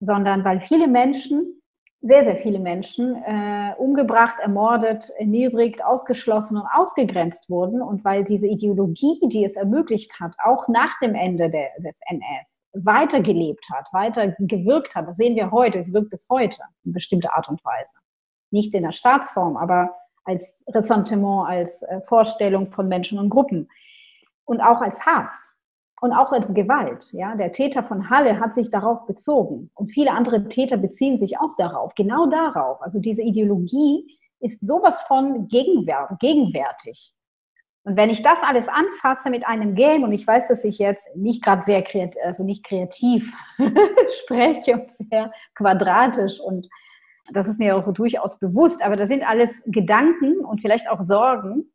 sondern weil viele Menschen, sehr, sehr viele Menschen äh, umgebracht, ermordet, erniedrigt, ausgeschlossen und ausgegrenzt wurden und weil diese Ideologie, die es ermöglicht hat, auch nach dem Ende der, des NS, weitergelebt hat, weiter gewirkt hat. Das sehen wir heute, es wirkt bis heute in bestimmter Art und Weise. Nicht in der Staatsform, aber als Ressentiment, als äh, Vorstellung von Menschen und Gruppen und auch als Hass und auch als Gewalt. Ja, der Täter von Halle hat sich darauf bezogen und viele andere Täter beziehen sich auch darauf, genau darauf. Also diese Ideologie ist sowas von gegenwärtig. Und wenn ich das alles anfasse mit einem Game, und ich weiß, dass ich jetzt nicht gerade sehr kreativ, also nicht kreativ spreche und sehr quadratisch und das ist mir auch durchaus bewusst, aber das sind alles Gedanken und vielleicht auch Sorgen.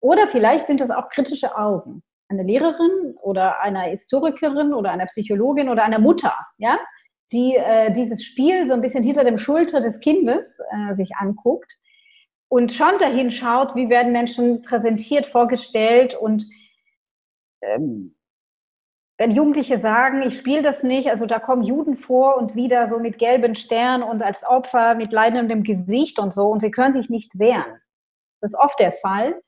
Oder vielleicht sind das auch kritische Augen. Eine Lehrerin oder einer Historikerin oder einer Psychologin oder einer Mutter, ja, die äh, dieses Spiel so ein bisschen hinter dem Schulter des Kindes äh, sich anguckt und schon dahin schaut, wie werden Menschen präsentiert, vorgestellt und ähm, wenn Jugendliche sagen, ich spiele das nicht, also da kommen Juden vor und wieder so mit gelben Stern und als Opfer mit leidendem Gesicht und so und sie können sich nicht wehren. Das ist oft der Fall.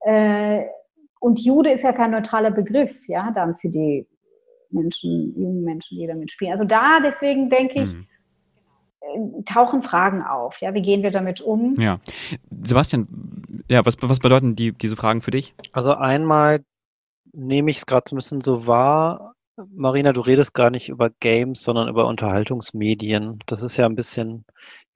Äh, und Jude ist ja kein neutraler Begriff, ja, dann für die Menschen, jungen Menschen, die damit spielen. Also da deswegen denke ich, mhm tauchen Fragen auf. Ja, wie gehen wir damit um? Ja, Sebastian, ja, was, was bedeuten die, diese Fragen für dich? Also einmal nehme ich es gerade so ein bisschen so wahr. Marina, du redest gar nicht über Games, sondern über Unterhaltungsmedien. Das ist ja ein bisschen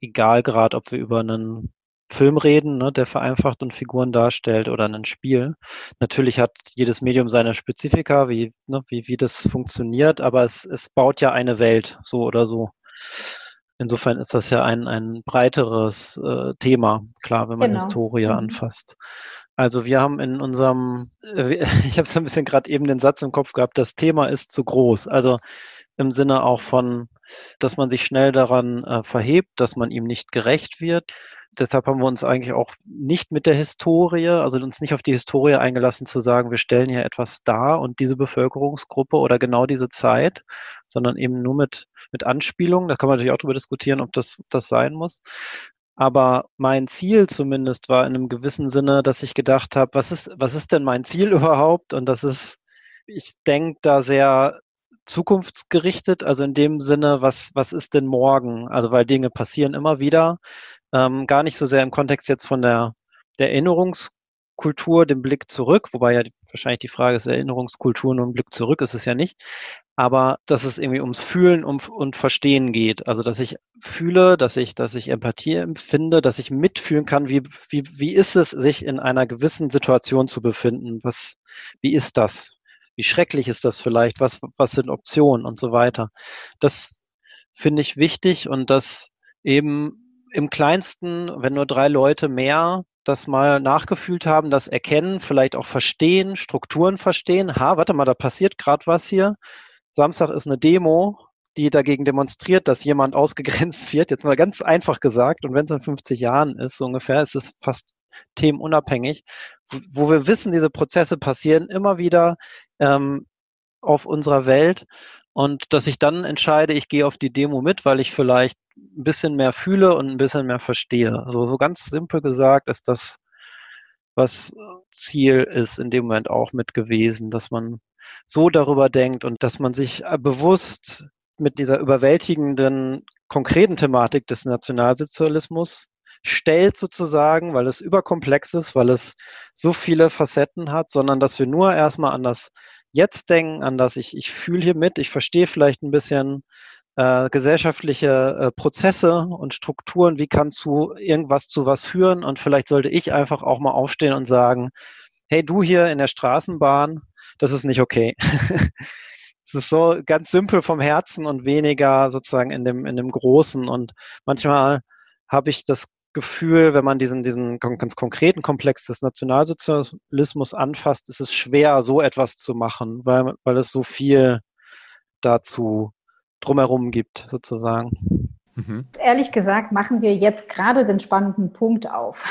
egal gerade, ob wir über einen Film reden, ne, der vereinfacht und Figuren darstellt oder ein Spiel. Natürlich hat jedes Medium seine Spezifika, wie, ne, wie, wie das funktioniert, aber es, es baut ja eine Welt, so oder so. Insofern ist das ja ein, ein breiteres äh, Thema, klar, wenn man genau. Historie mhm. anfasst. Also wir haben in unserem, äh, ich habe so ein bisschen gerade eben den Satz im Kopf gehabt, das Thema ist zu groß. Also im Sinne auch von, dass man sich schnell daran äh, verhebt, dass man ihm nicht gerecht wird deshalb haben wir uns eigentlich auch nicht mit der Historie, also uns nicht auf die Historie eingelassen zu sagen, wir stellen hier etwas dar und diese Bevölkerungsgruppe oder genau diese Zeit, sondern eben nur mit, mit Anspielungen. Da kann man natürlich auch darüber diskutieren, ob das, ob das sein muss. Aber mein Ziel zumindest war in einem gewissen Sinne, dass ich gedacht habe, was ist, was ist denn mein Ziel überhaupt? Und das ist, ich denke da sehr zukunftsgerichtet, also in dem Sinne, was, was ist denn morgen? Also weil Dinge passieren immer wieder ähm, gar nicht so sehr im Kontext jetzt von der, der Erinnerungskultur, dem Blick zurück, wobei ja wahrscheinlich die Frage ist, Erinnerungskultur nur ein Blick zurück ist es ja nicht, aber dass es irgendwie ums Fühlen um, und Verstehen geht. Also dass ich fühle, dass ich, dass ich Empathie empfinde, dass ich mitfühlen kann, wie, wie, wie ist es, sich in einer gewissen Situation zu befinden? Was, wie ist das? Wie schrecklich ist das vielleicht? Was, was sind Optionen und so weiter? Das finde ich wichtig und das eben im kleinsten, wenn nur drei Leute mehr das mal nachgefühlt haben, das erkennen, vielleicht auch verstehen, Strukturen verstehen. Ha, warte mal, da passiert gerade was hier. Samstag ist eine Demo, die dagegen demonstriert, dass jemand ausgegrenzt wird. Jetzt mal ganz einfach gesagt. Und wenn es in 50 Jahren ist, so ungefähr, ist es fast themenunabhängig, wo, wo wir wissen, diese Prozesse passieren immer wieder ähm, auf unserer Welt. Und dass ich dann entscheide, ich gehe auf die Demo mit, weil ich vielleicht ein bisschen mehr fühle und ein bisschen mehr verstehe. Also so ganz simpel gesagt ist das, was Ziel ist in dem Moment auch mit gewesen, dass man so darüber denkt und dass man sich äh, bewusst mit dieser überwältigenden konkreten Thematik des Nationalsozialismus stellt sozusagen, weil es überkomplex ist, weil es so viele Facetten hat, sondern dass wir nur erstmal an das Jetzt denken, an das ich, ich fühle hier mit, ich verstehe vielleicht ein bisschen äh, gesellschaftliche äh, Prozesse und Strukturen, wie kann zu irgendwas zu was führen und vielleicht sollte ich einfach auch mal aufstehen und sagen, hey, du hier in der Straßenbahn, das ist nicht okay. Es ist so ganz simpel vom Herzen und weniger sozusagen in dem, in dem Großen. Und manchmal habe ich das Gefühl, wenn man diesen, diesen ganz konkreten Komplex des Nationalsozialismus anfasst, ist es schwer, so etwas zu machen, weil, weil es so viel dazu drumherum gibt, sozusagen. Mhm. Ehrlich gesagt machen wir jetzt gerade den spannenden Punkt auf.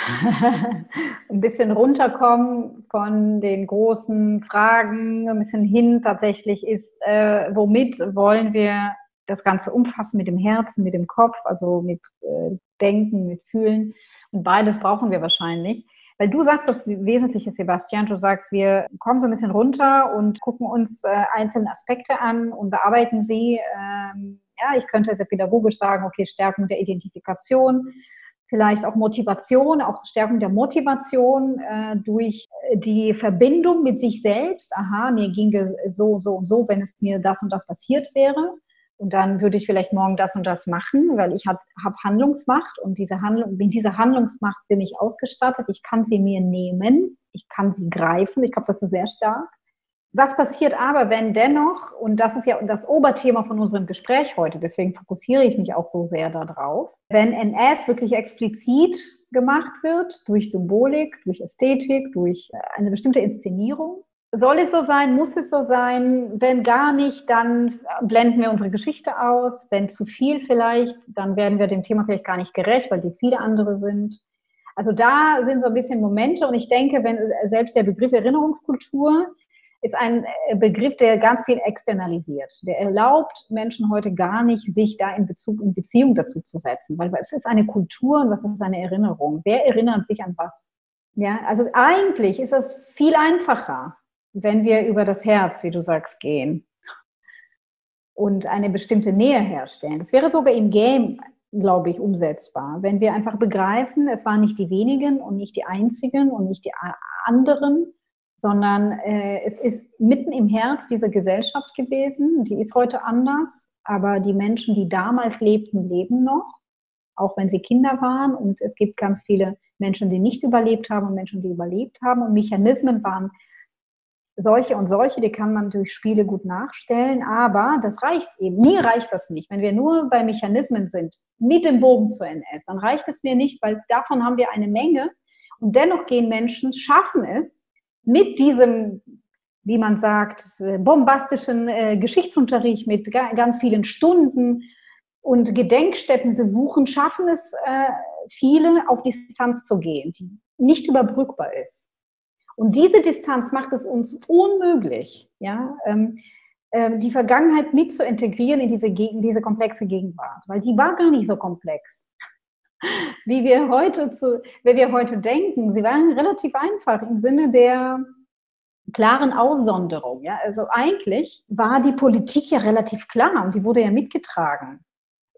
ein bisschen runterkommen von den großen Fragen, ein bisschen hin tatsächlich ist, äh, womit wollen wir das Ganze umfassen mit dem Herzen, mit dem Kopf, also mit äh, Denken, mit Fühlen. Und beides brauchen wir wahrscheinlich. Weil du sagst das Wesentliche, Sebastian. Du sagst, wir kommen so ein bisschen runter und gucken uns äh, einzelne Aspekte an und bearbeiten sie. Ähm, ja, ich könnte sehr pädagogisch sagen, okay, Stärkung der Identifikation, vielleicht auch Motivation, auch Stärkung der Motivation äh, durch die Verbindung mit sich selbst. Aha, mir ginge so, so und so, wenn es mir das und das passiert wäre. Und dann würde ich vielleicht morgen das und das machen, weil ich habe hab Handlungsmacht und diese Handlung, mit dieser Handlungsmacht bin ich ausgestattet. Ich kann sie mir nehmen, ich kann sie greifen. Ich glaube, das ist sehr stark. Was passiert aber, wenn dennoch, und das ist ja das Oberthema von unserem Gespräch heute, deswegen fokussiere ich mich auch so sehr darauf, wenn NS wirklich explizit gemacht wird durch Symbolik, durch Ästhetik, durch eine bestimmte Inszenierung, soll es so sein? Muss es so sein? Wenn gar nicht, dann blenden wir unsere Geschichte aus. Wenn zu viel vielleicht, dann werden wir dem Thema vielleicht gar nicht gerecht, weil die Ziele andere sind. Also da sind so ein bisschen Momente und ich denke, wenn selbst der Begriff Erinnerungskultur ist ein Begriff, der ganz viel externalisiert. Der erlaubt Menschen heute gar nicht, sich da in Bezug, in Beziehung dazu zu setzen, weil es ist eine Kultur und was ist eine Erinnerung? Wer erinnert sich an was? Ja, also eigentlich ist es viel einfacher, wenn wir über das Herz, wie du sagst, gehen und eine bestimmte Nähe herstellen. Das wäre sogar im Game, glaube ich, umsetzbar. Wenn wir einfach begreifen, es waren nicht die wenigen und nicht die einzigen und nicht die anderen, sondern äh, es ist mitten im Herz dieser Gesellschaft gewesen. Die ist heute anders, aber die Menschen, die damals lebten, leben noch, auch wenn sie Kinder waren. Und es gibt ganz viele Menschen, die nicht überlebt haben und Menschen, die überlebt haben. Und Mechanismen waren solche und solche, die kann man durch Spiele gut nachstellen, aber das reicht eben. Nie reicht das nicht. Wenn wir nur bei Mechanismen sind, mit dem Bogen zu NS, dann reicht es mir nicht, weil davon haben wir eine Menge. Und dennoch gehen Menschen, schaffen es, mit diesem, wie man sagt, bombastischen äh, Geschichtsunterricht, mit ga ganz vielen Stunden und Gedenkstätten besuchen, schaffen es äh, viele auf Distanz zu gehen, die nicht überbrückbar ist. Und diese Distanz macht es uns unmöglich, ja, ähm, äh, die Vergangenheit mit zu integrieren in diese, diese komplexe Gegenwart, weil die war gar nicht so komplex. Wie wir heute zu, wie wir heute denken, sie waren relativ einfach im Sinne der klaren Aussonderung. Ja? Also eigentlich war die Politik ja relativ klar und die wurde ja mitgetragen.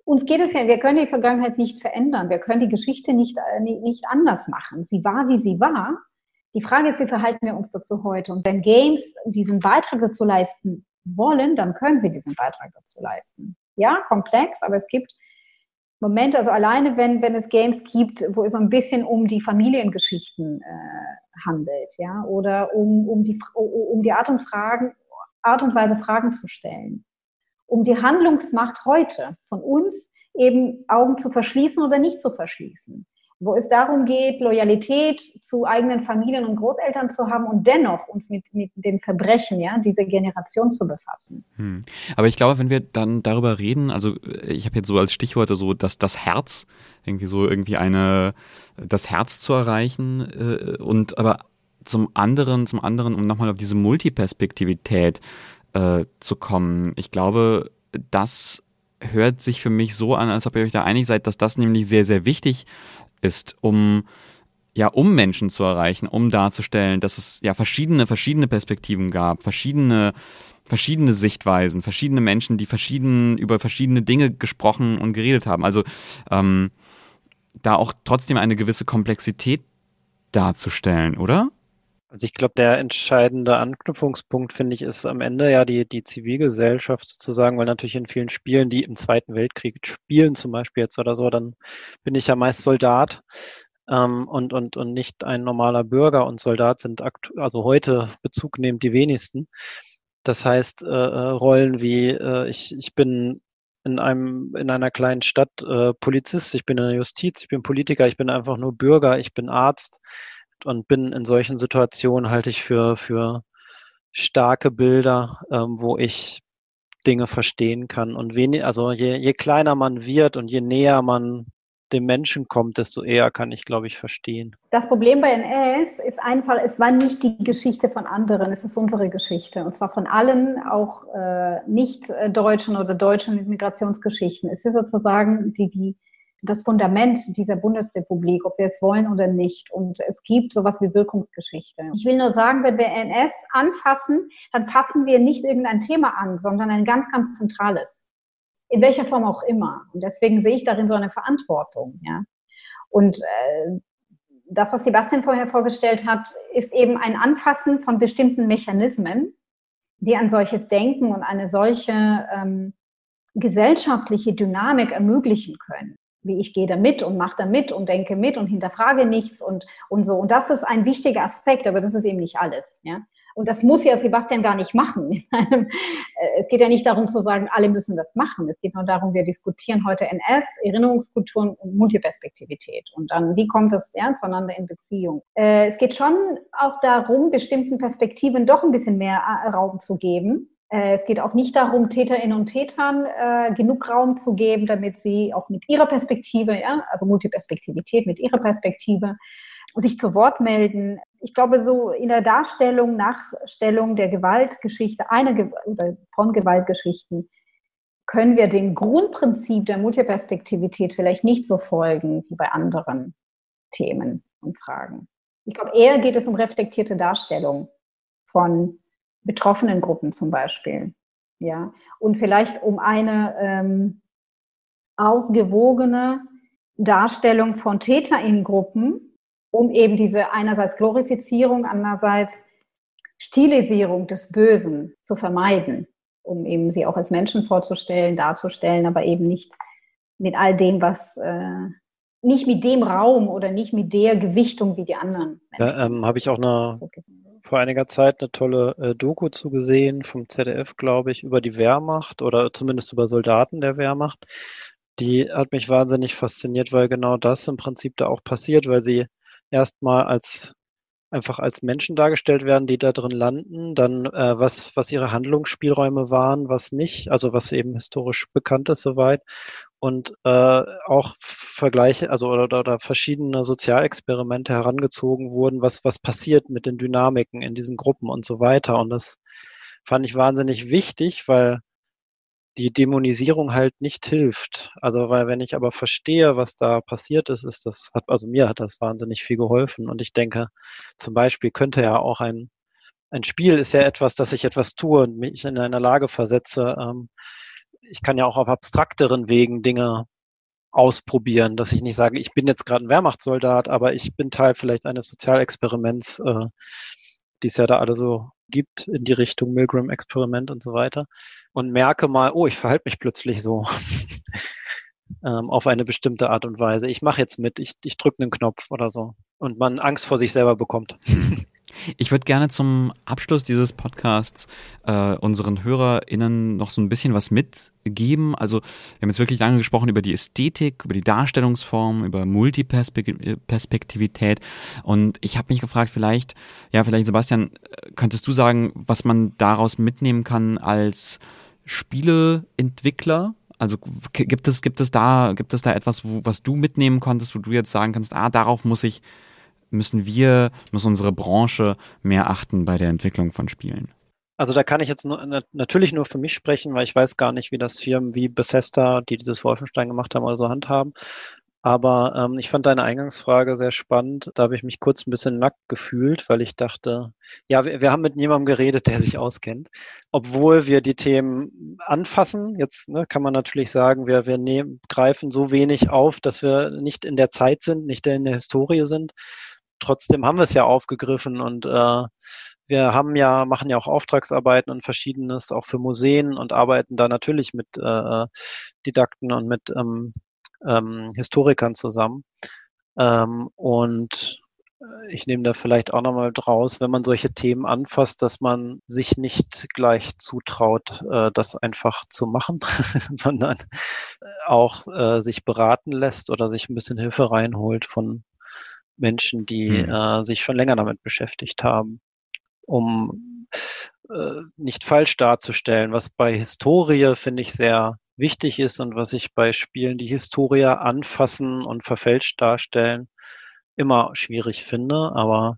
Uns geht es ja, wir können die Vergangenheit nicht verändern, wir können die Geschichte nicht, äh, nicht anders machen. Sie war, wie sie war die Frage ist, wie verhalten wir uns dazu heute? Und wenn Games diesen Beitrag dazu leisten wollen, dann können sie diesen Beitrag dazu leisten. Ja, komplex, aber es gibt Momente, also alleine wenn, wenn es Games gibt, wo es so ein bisschen um die Familiengeschichten äh, handelt, ja, oder um, um, die, um die Art und, Fragen, Art und Weise Fragen zu stellen, um die Handlungsmacht heute von uns eben Augen zu verschließen oder nicht zu verschließen wo es darum geht, Loyalität zu eigenen Familien und Großeltern zu haben und dennoch uns mit, mit den Verbrechen ja, dieser Generation zu befassen. Hm. Aber ich glaube, wenn wir dann darüber reden, also äh, ich habe jetzt so als Stichworte so, dass das Herz, irgendwie so irgendwie eine, das Herz zu erreichen äh, und aber zum anderen, zum anderen, um nochmal auf diese Multiperspektivität äh, zu kommen. Ich glaube, das hört sich für mich so an, als ob ihr euch da einig seid, dass das nämlich sehr, sehr wichtig ist, um ja, um Menschen zu erreichen, um darzustellen, dass es ja verschiedene, verschiedene Perspektiven gab, verschiedene, verschiedene Sichtweisen, verschiedene Menschen, die verschieden über verschiedene Dinge gesprochen und geredet haben. Also ähm, da auch trotzdem eine gewisse Komplexität darzustellen, oder? Also ich glaube, der entscheidende Anknüpfungspunkt, finde ich, ist am Ende ja die, die Zivilgesellschaft sozusagen, weil natürlich in vielen Spielen, die im Zweiten Weltkrieg spielen, zum Beispiel jetzt oder so, dann bin ich ja meist Soldat ähm, und, und, und nicht ein normaler Bürger und Soldat sind also heute Bezug nehmend die wenigsten. Das heißt, äh, äh, Rollen wie äh, ich, ich bin in einem in einer kleinen Stadt äh, Polizist, ich bin in der Justiz, ich bin Politiker, ich bin einfach nur Bürger, ich bin Arzt und bin in solchen Situationen halte ich für für starke Bilder, ähm, wo ich Dinge verstehen kann. Und wenig, also je, je kleiner man wird und je näher man dem Menschen kommt, desto eher kann ich, glaube ich, verstehen. Das Problem bei NS ist einfach, es war nicht die Geschichte von anderen, es ist unsere Geschichte. Und zwar von allen, auch äh, nicht-Deutschen oder Deutschen Migrationsgeschichten. Es ist sozusagen die, die das Fundament dieser Bundesrepublik, ob wir es wollen oder nicht. Und es gibt sowas wie Wirkungsgeschichte. Ich will nur sagen, wenn wir NS anfassen, dann fassen wir nicht irgendein Thema an, sondern ein ganz, ganz zentrales. In welcher Form auch immer. Und deswegen sehe ich darin so eine Verantwortung. Ja. Und äh, das, was Sebastian vorher vorgestellt hat, ist eben ein Anfassen von bestimmten Mechanismen, die ein solches Denken und eine solche ähm, gesellschaftliche Dynamik ermöglichen können wie ich gehe da mit und mache da mit und denke mit und hinterfrage nichts und, und so. Und das ist ein wichtiger Aspekt, aber das ist eben nicht alles. Ja? Und das muss ja Sebastian gar nicht machen. Es geht ja nicht darum zu sagen, alle müssen das machen. Es geht nur darum, wir diskutieren heute NS, Erinnerungskulturen und Multiperspektivität. Und dann, wie kommt das ja, zueinander in Beziehung? Äh, es geht schon auch darum, bestimmten Perspektiven doch ein bisschen mehr äh, Raum zu geben es geht auch nicht darum, Täterinnen und Tätern äh, genug Raum zu geben, damit sie auch mit ihrer Perspektive, ja, also Multiperspektivität, mit ihrer Perspektive sich zu Wort melden. Ich glaube, so in der Darstellung, Nachstellung der Gewaltgeschichte, einer oder von Gewaltgeschichten, können wir dem Grundprinzip der Multiperspektivität vielleicht nicht so folgen wie bei anderen Themen und Fragen. Ich glaube, eher geht es um reflektierte Darstellung von betroffenen Gruppen zum Beispiel. Ja, und vielleicht um eine ähm, ausgewogene Darstellung von Täterinnengruppen, um eben diese einerseits Glorifizierung, andererseits Stilisierung des Bösen zu vermeiden, um eben sie auch als Menschen vorzustellen, darzustellen, aber eben nicht mit all dem, was äh, nicht mit dem Raum oder nicht mit der Gewichtung wie die anderen. Ja, ähm, habe ich auch eine, vor einiger Zeit eine tolle äh, Doku zugesehen vom ZDF, glaube ich, über die Wehrmacht oder zumindest über Soldaten der Wehrmacht. Die hat mich wahnsinnig fasziniert, weil genau das im Prinzip da auch passiert, weil sie erstmal als einfach als Menschen dargestellt werden, die da drin landen, dann äh, was, was ihre Handlungsspielräume waren, was nicht, also was eben historisch bekannt ist soweit und äh, auch Vergleiche, also oder, oder verschiedene Sozialexperimente herangezogen wurden, was, was passiert mit den Dynamiken in diesen Gruppen und so weiter. Und das fand ich wahnsinnig wichtig, weil die Dämonisierung halt nicht hilft. Also, weil wenn ich aber verstehe, was da passiert ist, ist das, hat, also mir hat das wahnsinnig viel geholfen. Und ich denke, zum Beispiel könnte ja auch ein, ein Spiel ist ja etwas, dass ich etwas tue und mich in eine Lage versetze. Ähm, ich kann ja auch auf abstrakteren Wegen Dinge ausprobieren, dass ich nicht sage, ich bin jetzt gerade ein Wehrmachtssoldat, aber ich bin Teil vielleicht eines Sozialexperiments, äh, die es ja da alle so gibt in die Richtung Milgram-Experiment und so weiter und merke mal, oh, ich verhalte mich plötzlich so ähm, auf eine bestimmte Art und Weise. Ich mache jetzt mit, ich, ich drücke einen Knopf oder so und man Angst vor sich selber bekommt. Ich würde gerne zum Abschluss dieses Podcasts äh, unseren HörerInnen noch so ein bisschen was mitgeben. Also, wir haben jetzt wirklich lange gesprochen über die Ästhetik, über die Darstellungsform, über Multiperspektivität. Und ich habe mich gefragt, vielleicht, ja, vielleicht, Sebastian, könntest du sagen, was man daraus mitnehmen kann als Spieleentwickler? Also gibt es, gibt es da, gibt es da etwas, wo, was du mitnehmen konntest, wo du jetzt sagen kannst, ah, darauf muss ich müssen wir, muss unsere Branche mehr achten bei der Entwicklung von Spielen? Also da kann ich jetzt natürlich nur für mich sprechen, weil ich weiß gar nicht, wie das Firmen wie Bethesda, die dieses Wolfenstein gemacht haben, oder so handhaben. Aber ähm, ich fand deine Eingangsfrage sehr spannend. Da habe ich mich kurz ein bisschen nackt gefühlt, weil ich dachte, ja, wir, wir haben mit niemandem geredet, der sich auskennt. Obwohl wir die Themen anfassen. Jetzt ne, kann man natürlich sagen, wir, wir nehmen, greifen so wenig auf, dass wir nicht in der Zeit sind, nicht in der Historie sind trotzdem haben wir es ja aufgegriffen und äh, wir haben ja, machen ja auch Auftragsarbeiten und verschiedenes auch für Museen und arbeiten da natürlich mit äh, Didakten und mit ähm, ähm, Historikern zusammen. Ähm, und ich nehme da vielleicht auch nochmal draus, wenn man solche Themen anfasst, dass man sich nicht gleich zutraut, äh, das einfach zu machen, sondern auch äh, sich beraten lässt oder sich ein bisschen Hilfe reinholt von Menschen, die hm. äh, sich schon länger damit beschäftigt haben, um äh, nicht falsch darzustellen, was bei Historie, finde ich, sehr wichtig ist und was ich bei Spielen, die Historie anfassen und verfälscht darstellen, immer schwierig finde. Aber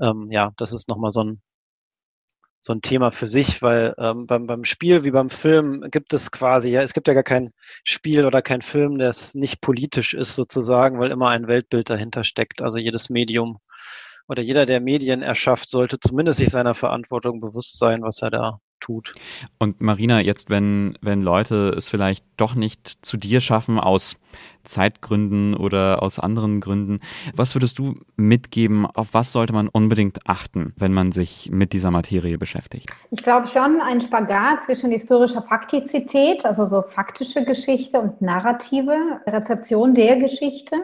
ähm, ja, das ist nochmal so ein, so ein Thema für sich, weil ähm, beim, beim Spiel wie beim Film gibt es quasi, ja, es gibt ja gar kein Spiel oder kein Film, das nicht politisch ist sozusagen, weil immer ein Weltbild dahinter steckt. Also jedes Medium oder jeder, der Medien erschafft, sollte zumindest sich seiner Verantwortung bewusst sein, was er da tut. Und Marina, jetzt, wenn, wenn Leute es vielleicht doch nicht zu dir schaffen aus Zeitgründen oder aus anderen Gründen, was würdest du mitgeben, auf was sollte man unbedingt achten, wenn man sich mit dieser Materie beschäftigt? Ich glaube schon ein Spagat zwischen historischer Faktizität, also so faktische Geschichte und narrative Rezeption der Geschichte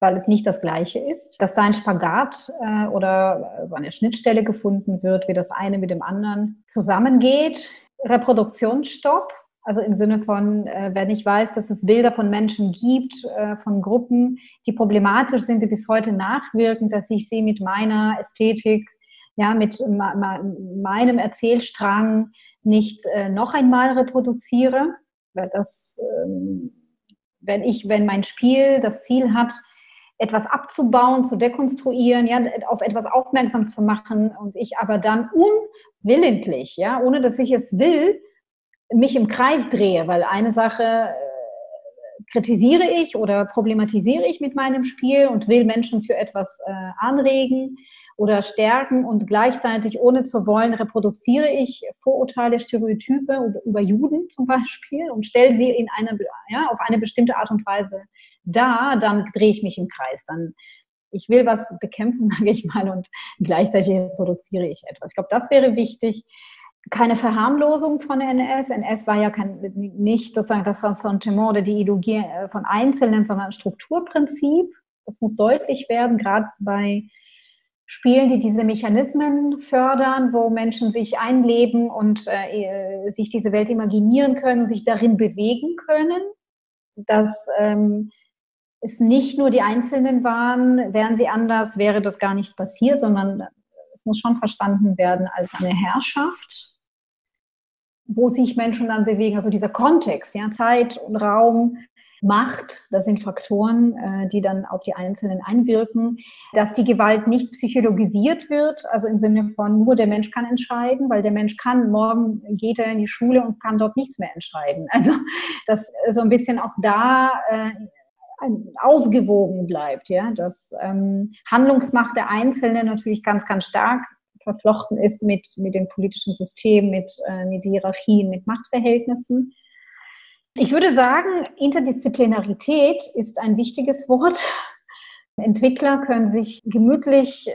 weil es nicht das Gleiche ist, dass da ein Spagat äh, oder so eine Schnittstelle gefunden wird, wie das eine mit dem anderen zusammengeht. Reproduktionsstopp, also im Sinne von, äh, wenn ich weiß, dass es Bilder von Menschen gibt, äh, von Gruppen, die problematisch sind, die bis heute nachwirken, dass ich sie mit meiner Ästhetik, ja, mit meinem Erzählstrang nicht äh, noch einmal reproduziere, weil das, ähm, wenn ich, wenn mein Spiel das Ziel hat, etwas abzubauen, zu dekonstruieren, ja, auf etwas aufmerksam zu machen und ich aber dann unwillentlich, ja, ohne dass ich es will, mich im Kreis drehe, weil eine Sache äh, kritisiere ich oder problematisiere ich mit meinem Spiel und will Menschen für etwas äh, anregen oder stärken und gleichzeitig ohne zu wollen reproduziere ich Vorurteile, Stereotype über Juden zum Beispiel und stelle sie in eine, ja, auf eine bestimmte Art und Weise da, dann drehe ich mich im Kreis. Dann ich will was bekämpfen, sage ich mal, und gleichzeitig produziere ich etwas. Ich glaube, das wäre wichtig. Keine Verharmlosung von NS. NS war ja kein, nicht sozusagen das Ressentiment oder die Ideologie äh, von Einzelnen, sondern ein Strukturprinzip. Das muss deutlich werden, gerade bei Spielen, die diese Mechanismen fördern, wo Menschen sich einleben und äh, sich diese Welt imaginieren können und sich darin bewegen können. Dass ähm, es nicht nur die Einzelnen waren, wären sie anders, wäre das gar nicht passiert, sondern es muss schon verstanden werden als eine Herrschaft, wo sich Menschen dann bewegen. Also dieser Kontext, ja, Zeit und Raum, Macht, das sind Faktoren, äh, die dann auf die Einzelnen einwirken, dass die Gewalt nicht psychologisiert wird, also im Sinne von nur der Mensch kann entscheiden, weil der Mensch kann, morgen geht er in die Schule und kann dort nichts mehr entscheiden. Also dass so ein bisschen auch da äh, ausgewogen bleibt, ja, dass ähm, Handlungsmacht der Einzelnen natürlich ganz, ganz stark verflochten ist mit, mit dem politischen System, mit, äh, mit Hierarchien, mit Machtverhältnissen. Ich würde sagen, Interdisziplinarität ist ein wichtiges Wort. Entwickler können sich gemütlich äh,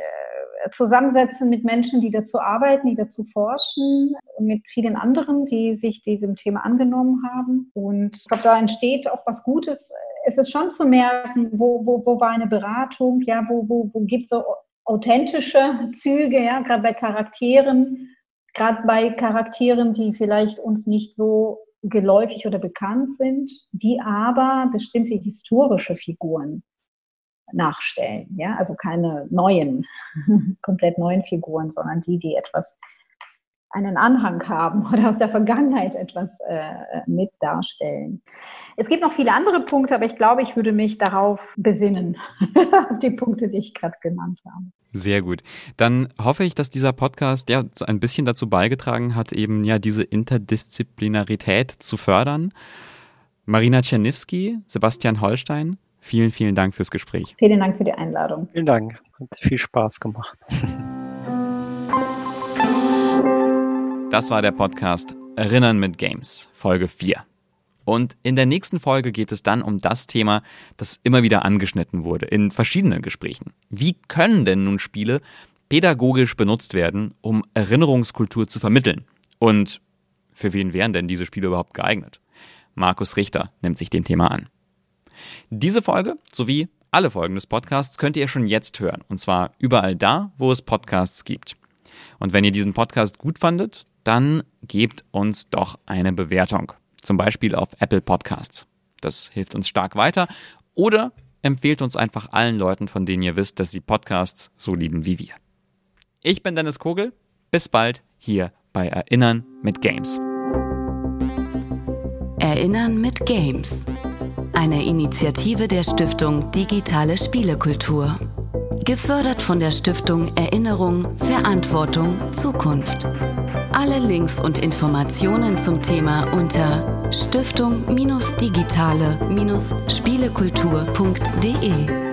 zusammensetzen mit Menschen, die dazu arbeiten, die dazu forschen und mit vielen anderen, die sich diesem Thema angenommen haben. Und ich glaube, da entsteht auch was Gutes. Es ist schon zu merken, wo, wo, wo war eine Beratung, ja, wo, wo, wo gibt es so authentische Züge, ja, gerade bei Charakteren, gerade bei Charakteren, die vielleicht uns nicht so geläufig oder bekannt sind, die aber bestimmte historische Figuren nachstellen. Ja, also keine neuen, komplett neuen Figuren, sondern die, die etwas einen Anhang haben oder aus der Vergangenheit etwas äh, mit darstellen. Es gibt noch viele andere Punkte, aber ich glaube, ich würde mich darauf besinnen, die Punkte, die ich gerade genannt habe. Sehr gut. Dann hoffe ich, dass dieser Podcast ja so ein bisschen dazu beigetragen hat, eben ja diese Interdisziplinarität zu fördern. Marina Czerniewski, Sebastian Holstein, Vielen, vielen Dank fürs Gespräch. Vielen Dank für die Einladung. Vielen Dank. Hat viel Spaß gemacht. Das war der Podcast Erinnern mit Games, Folge 4. Und in der nächsten Folge geht es dann um das Thema, das immer wieder angeschnitten wurde in verschiedenen Gesprächen. Wie können denn nun Spiele pädagogisch benutzt werden, um Erinnerungskultur zu vermitteln? Und für wen wären denn diese Spiele überhaupt geeignet? Markus Richter nimmt sich dem Thema an. Diese Folge sowie alle Folgen des Podcasts könnt ihr schon jetzt hören. Und zwar überall da, wo es Podcasts gibt. Und wenn ihr diesen Podcast gut fandet, dann gebt uns doch eine Bewertung. Zum Beispiel auf Apple Podcasts. Das hilft uns stark weiter. Oder empfehlt uns einfach allen Leuten, von denen ihr wisst, dass sie Podcasts so lieben wie wir. Ich bin Dennis Kogel. Bis bald hier bei Erinnern mit Games. Erinnern mit Games. Eine Initiative der Stiftung Digitale Spielekultur. Gefördert von der Stiftung Erinnerung, Verantwortung, Zukunft. Alle Links und Informationen zum Thema unter stiftung-digitale-spielekultur.de.